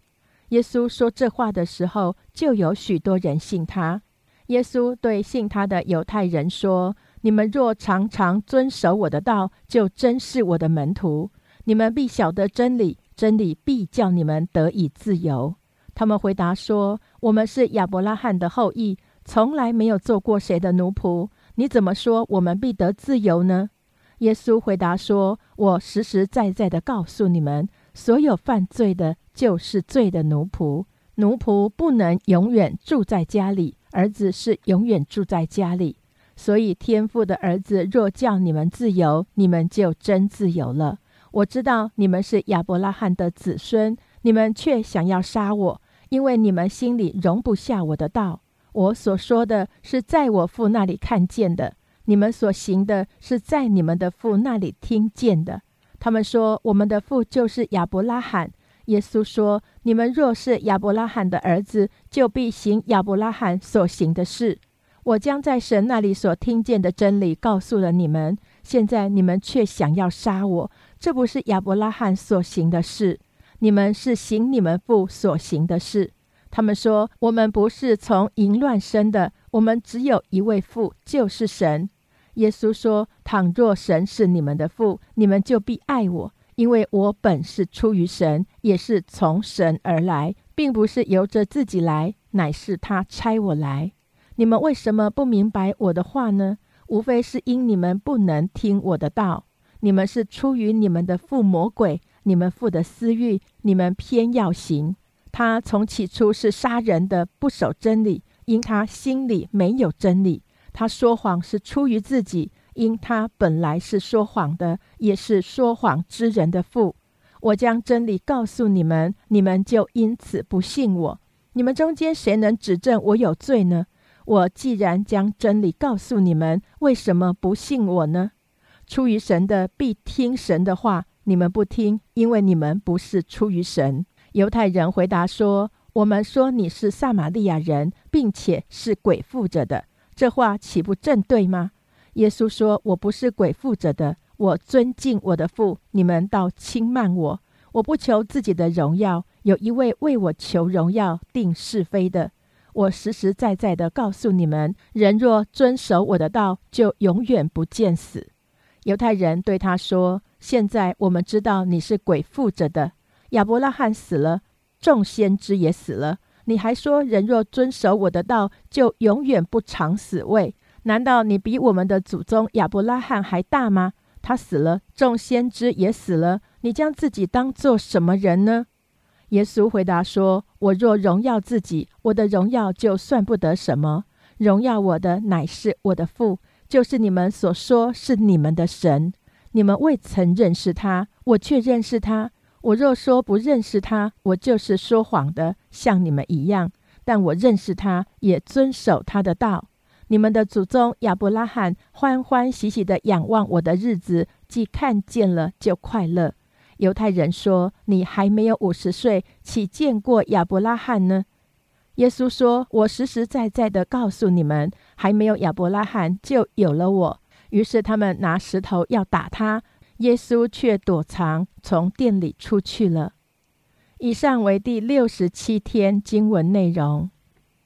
耶稣说这话的时候，就有许多人信他。耶稣对信他的犹太人说。你们若常常遵守我的道，就真是我的门徒。你们必晓得真理，真理必叫你们得以自由。他们回答说：“我们是亚伯拉罕的后裔，从来没有做过谁的奴仆。你怎么说我们必得自由呢？”耶稣回答说：“我实实在在的告诉你们，所有犯罪的，就是罪的奴仆。奴仆不能永远住在家里，儿子是永远住在家里。”所以，天父的儿子若叫你们自由，你们就真自由了。我知道你们是亚伯拉罕的子孙，你们却想要杀我，因为你们心里容不下我的道。我所说的是在我父那里看见的，你们所行的是在你们的父那里听见的。他们说：“我们的父就是亚伯拉罕。”耶稣说：“你们若是亚伯拉罕的儿子，就必行亚伯拉罕所行的事。”我将在神那里所听见的真理告诉了你们，现在你们却想要杀我，这不是亚伯拉罕所行的事。你们是行你们父所行的事。他们说：“我们不是从淫乱生的，我们只有一位父，就是神。”耶稣说：“倘若神是你们的父，你们就必爱我，因为我本是出于神，也是从神而来，并不是由着自己来，乃是他差我来。你们为什么不明白我的话呢？无非是因你们不能听我的道。你们是出于你们的父魔鬼。”你们父的私欲，你们偏要行。他从起初是杀人的，不守真理，因他心里没有真理。他说谎是出于自己，因他本来是说谎的，也是说谎之人的父。我将真理告诉你们，你们就因此不信我。你们中间谁能指证我有罪呢？我既然将真理告诉你们，为什么不信我呢？出于神的必听神的话。你们不听，因为你们不是出于神。犹太人回答说：“我们说你是撒玛利亚人，并且是鬼附着的，这话岂不正对吗？”耶稣说：“我不是鬼附着的，我尊敬我的父，你们倒轻慢我。我不求自己的荣耀，有一位为我求荣耀、定是非的。我实实在在的告诉你们：人若遵守我的道，就永远不见死。”犹太人对他说。现在我们知道你是鬼附着的。亚伯拉罕死了，众先知也死了，你还说人若遵守我的道，就永远不尝死味？难道你比我们的祖宗亚伯拉罕还大吗？他死了，众先知也死了，你将自己当做什么人呢？耶稣回答说：“我若荣耀自己，我的荣耀就算不得什么。荣耀我的乃是我的父，就是你们所说是你们的神。”你们未曾认识他，我却认识他。我若说不认识他，我就是说谎的，像你们一样。但我认识他，也遵守他的道。你们的祖宗亚伯拉罕欢欢喜喜的仰望我的日子，既看见了就快乐。犹太人说：“你还没有五十岁，岂见过亚伯拉罕呢？”耶稣说：“我实实在在的告诉你们，还没有亚伯拉罕，就有了我。”于是他们拿石头要打他，耶稣却躲藏，从店里出去了。以上为第六十七天经文内容。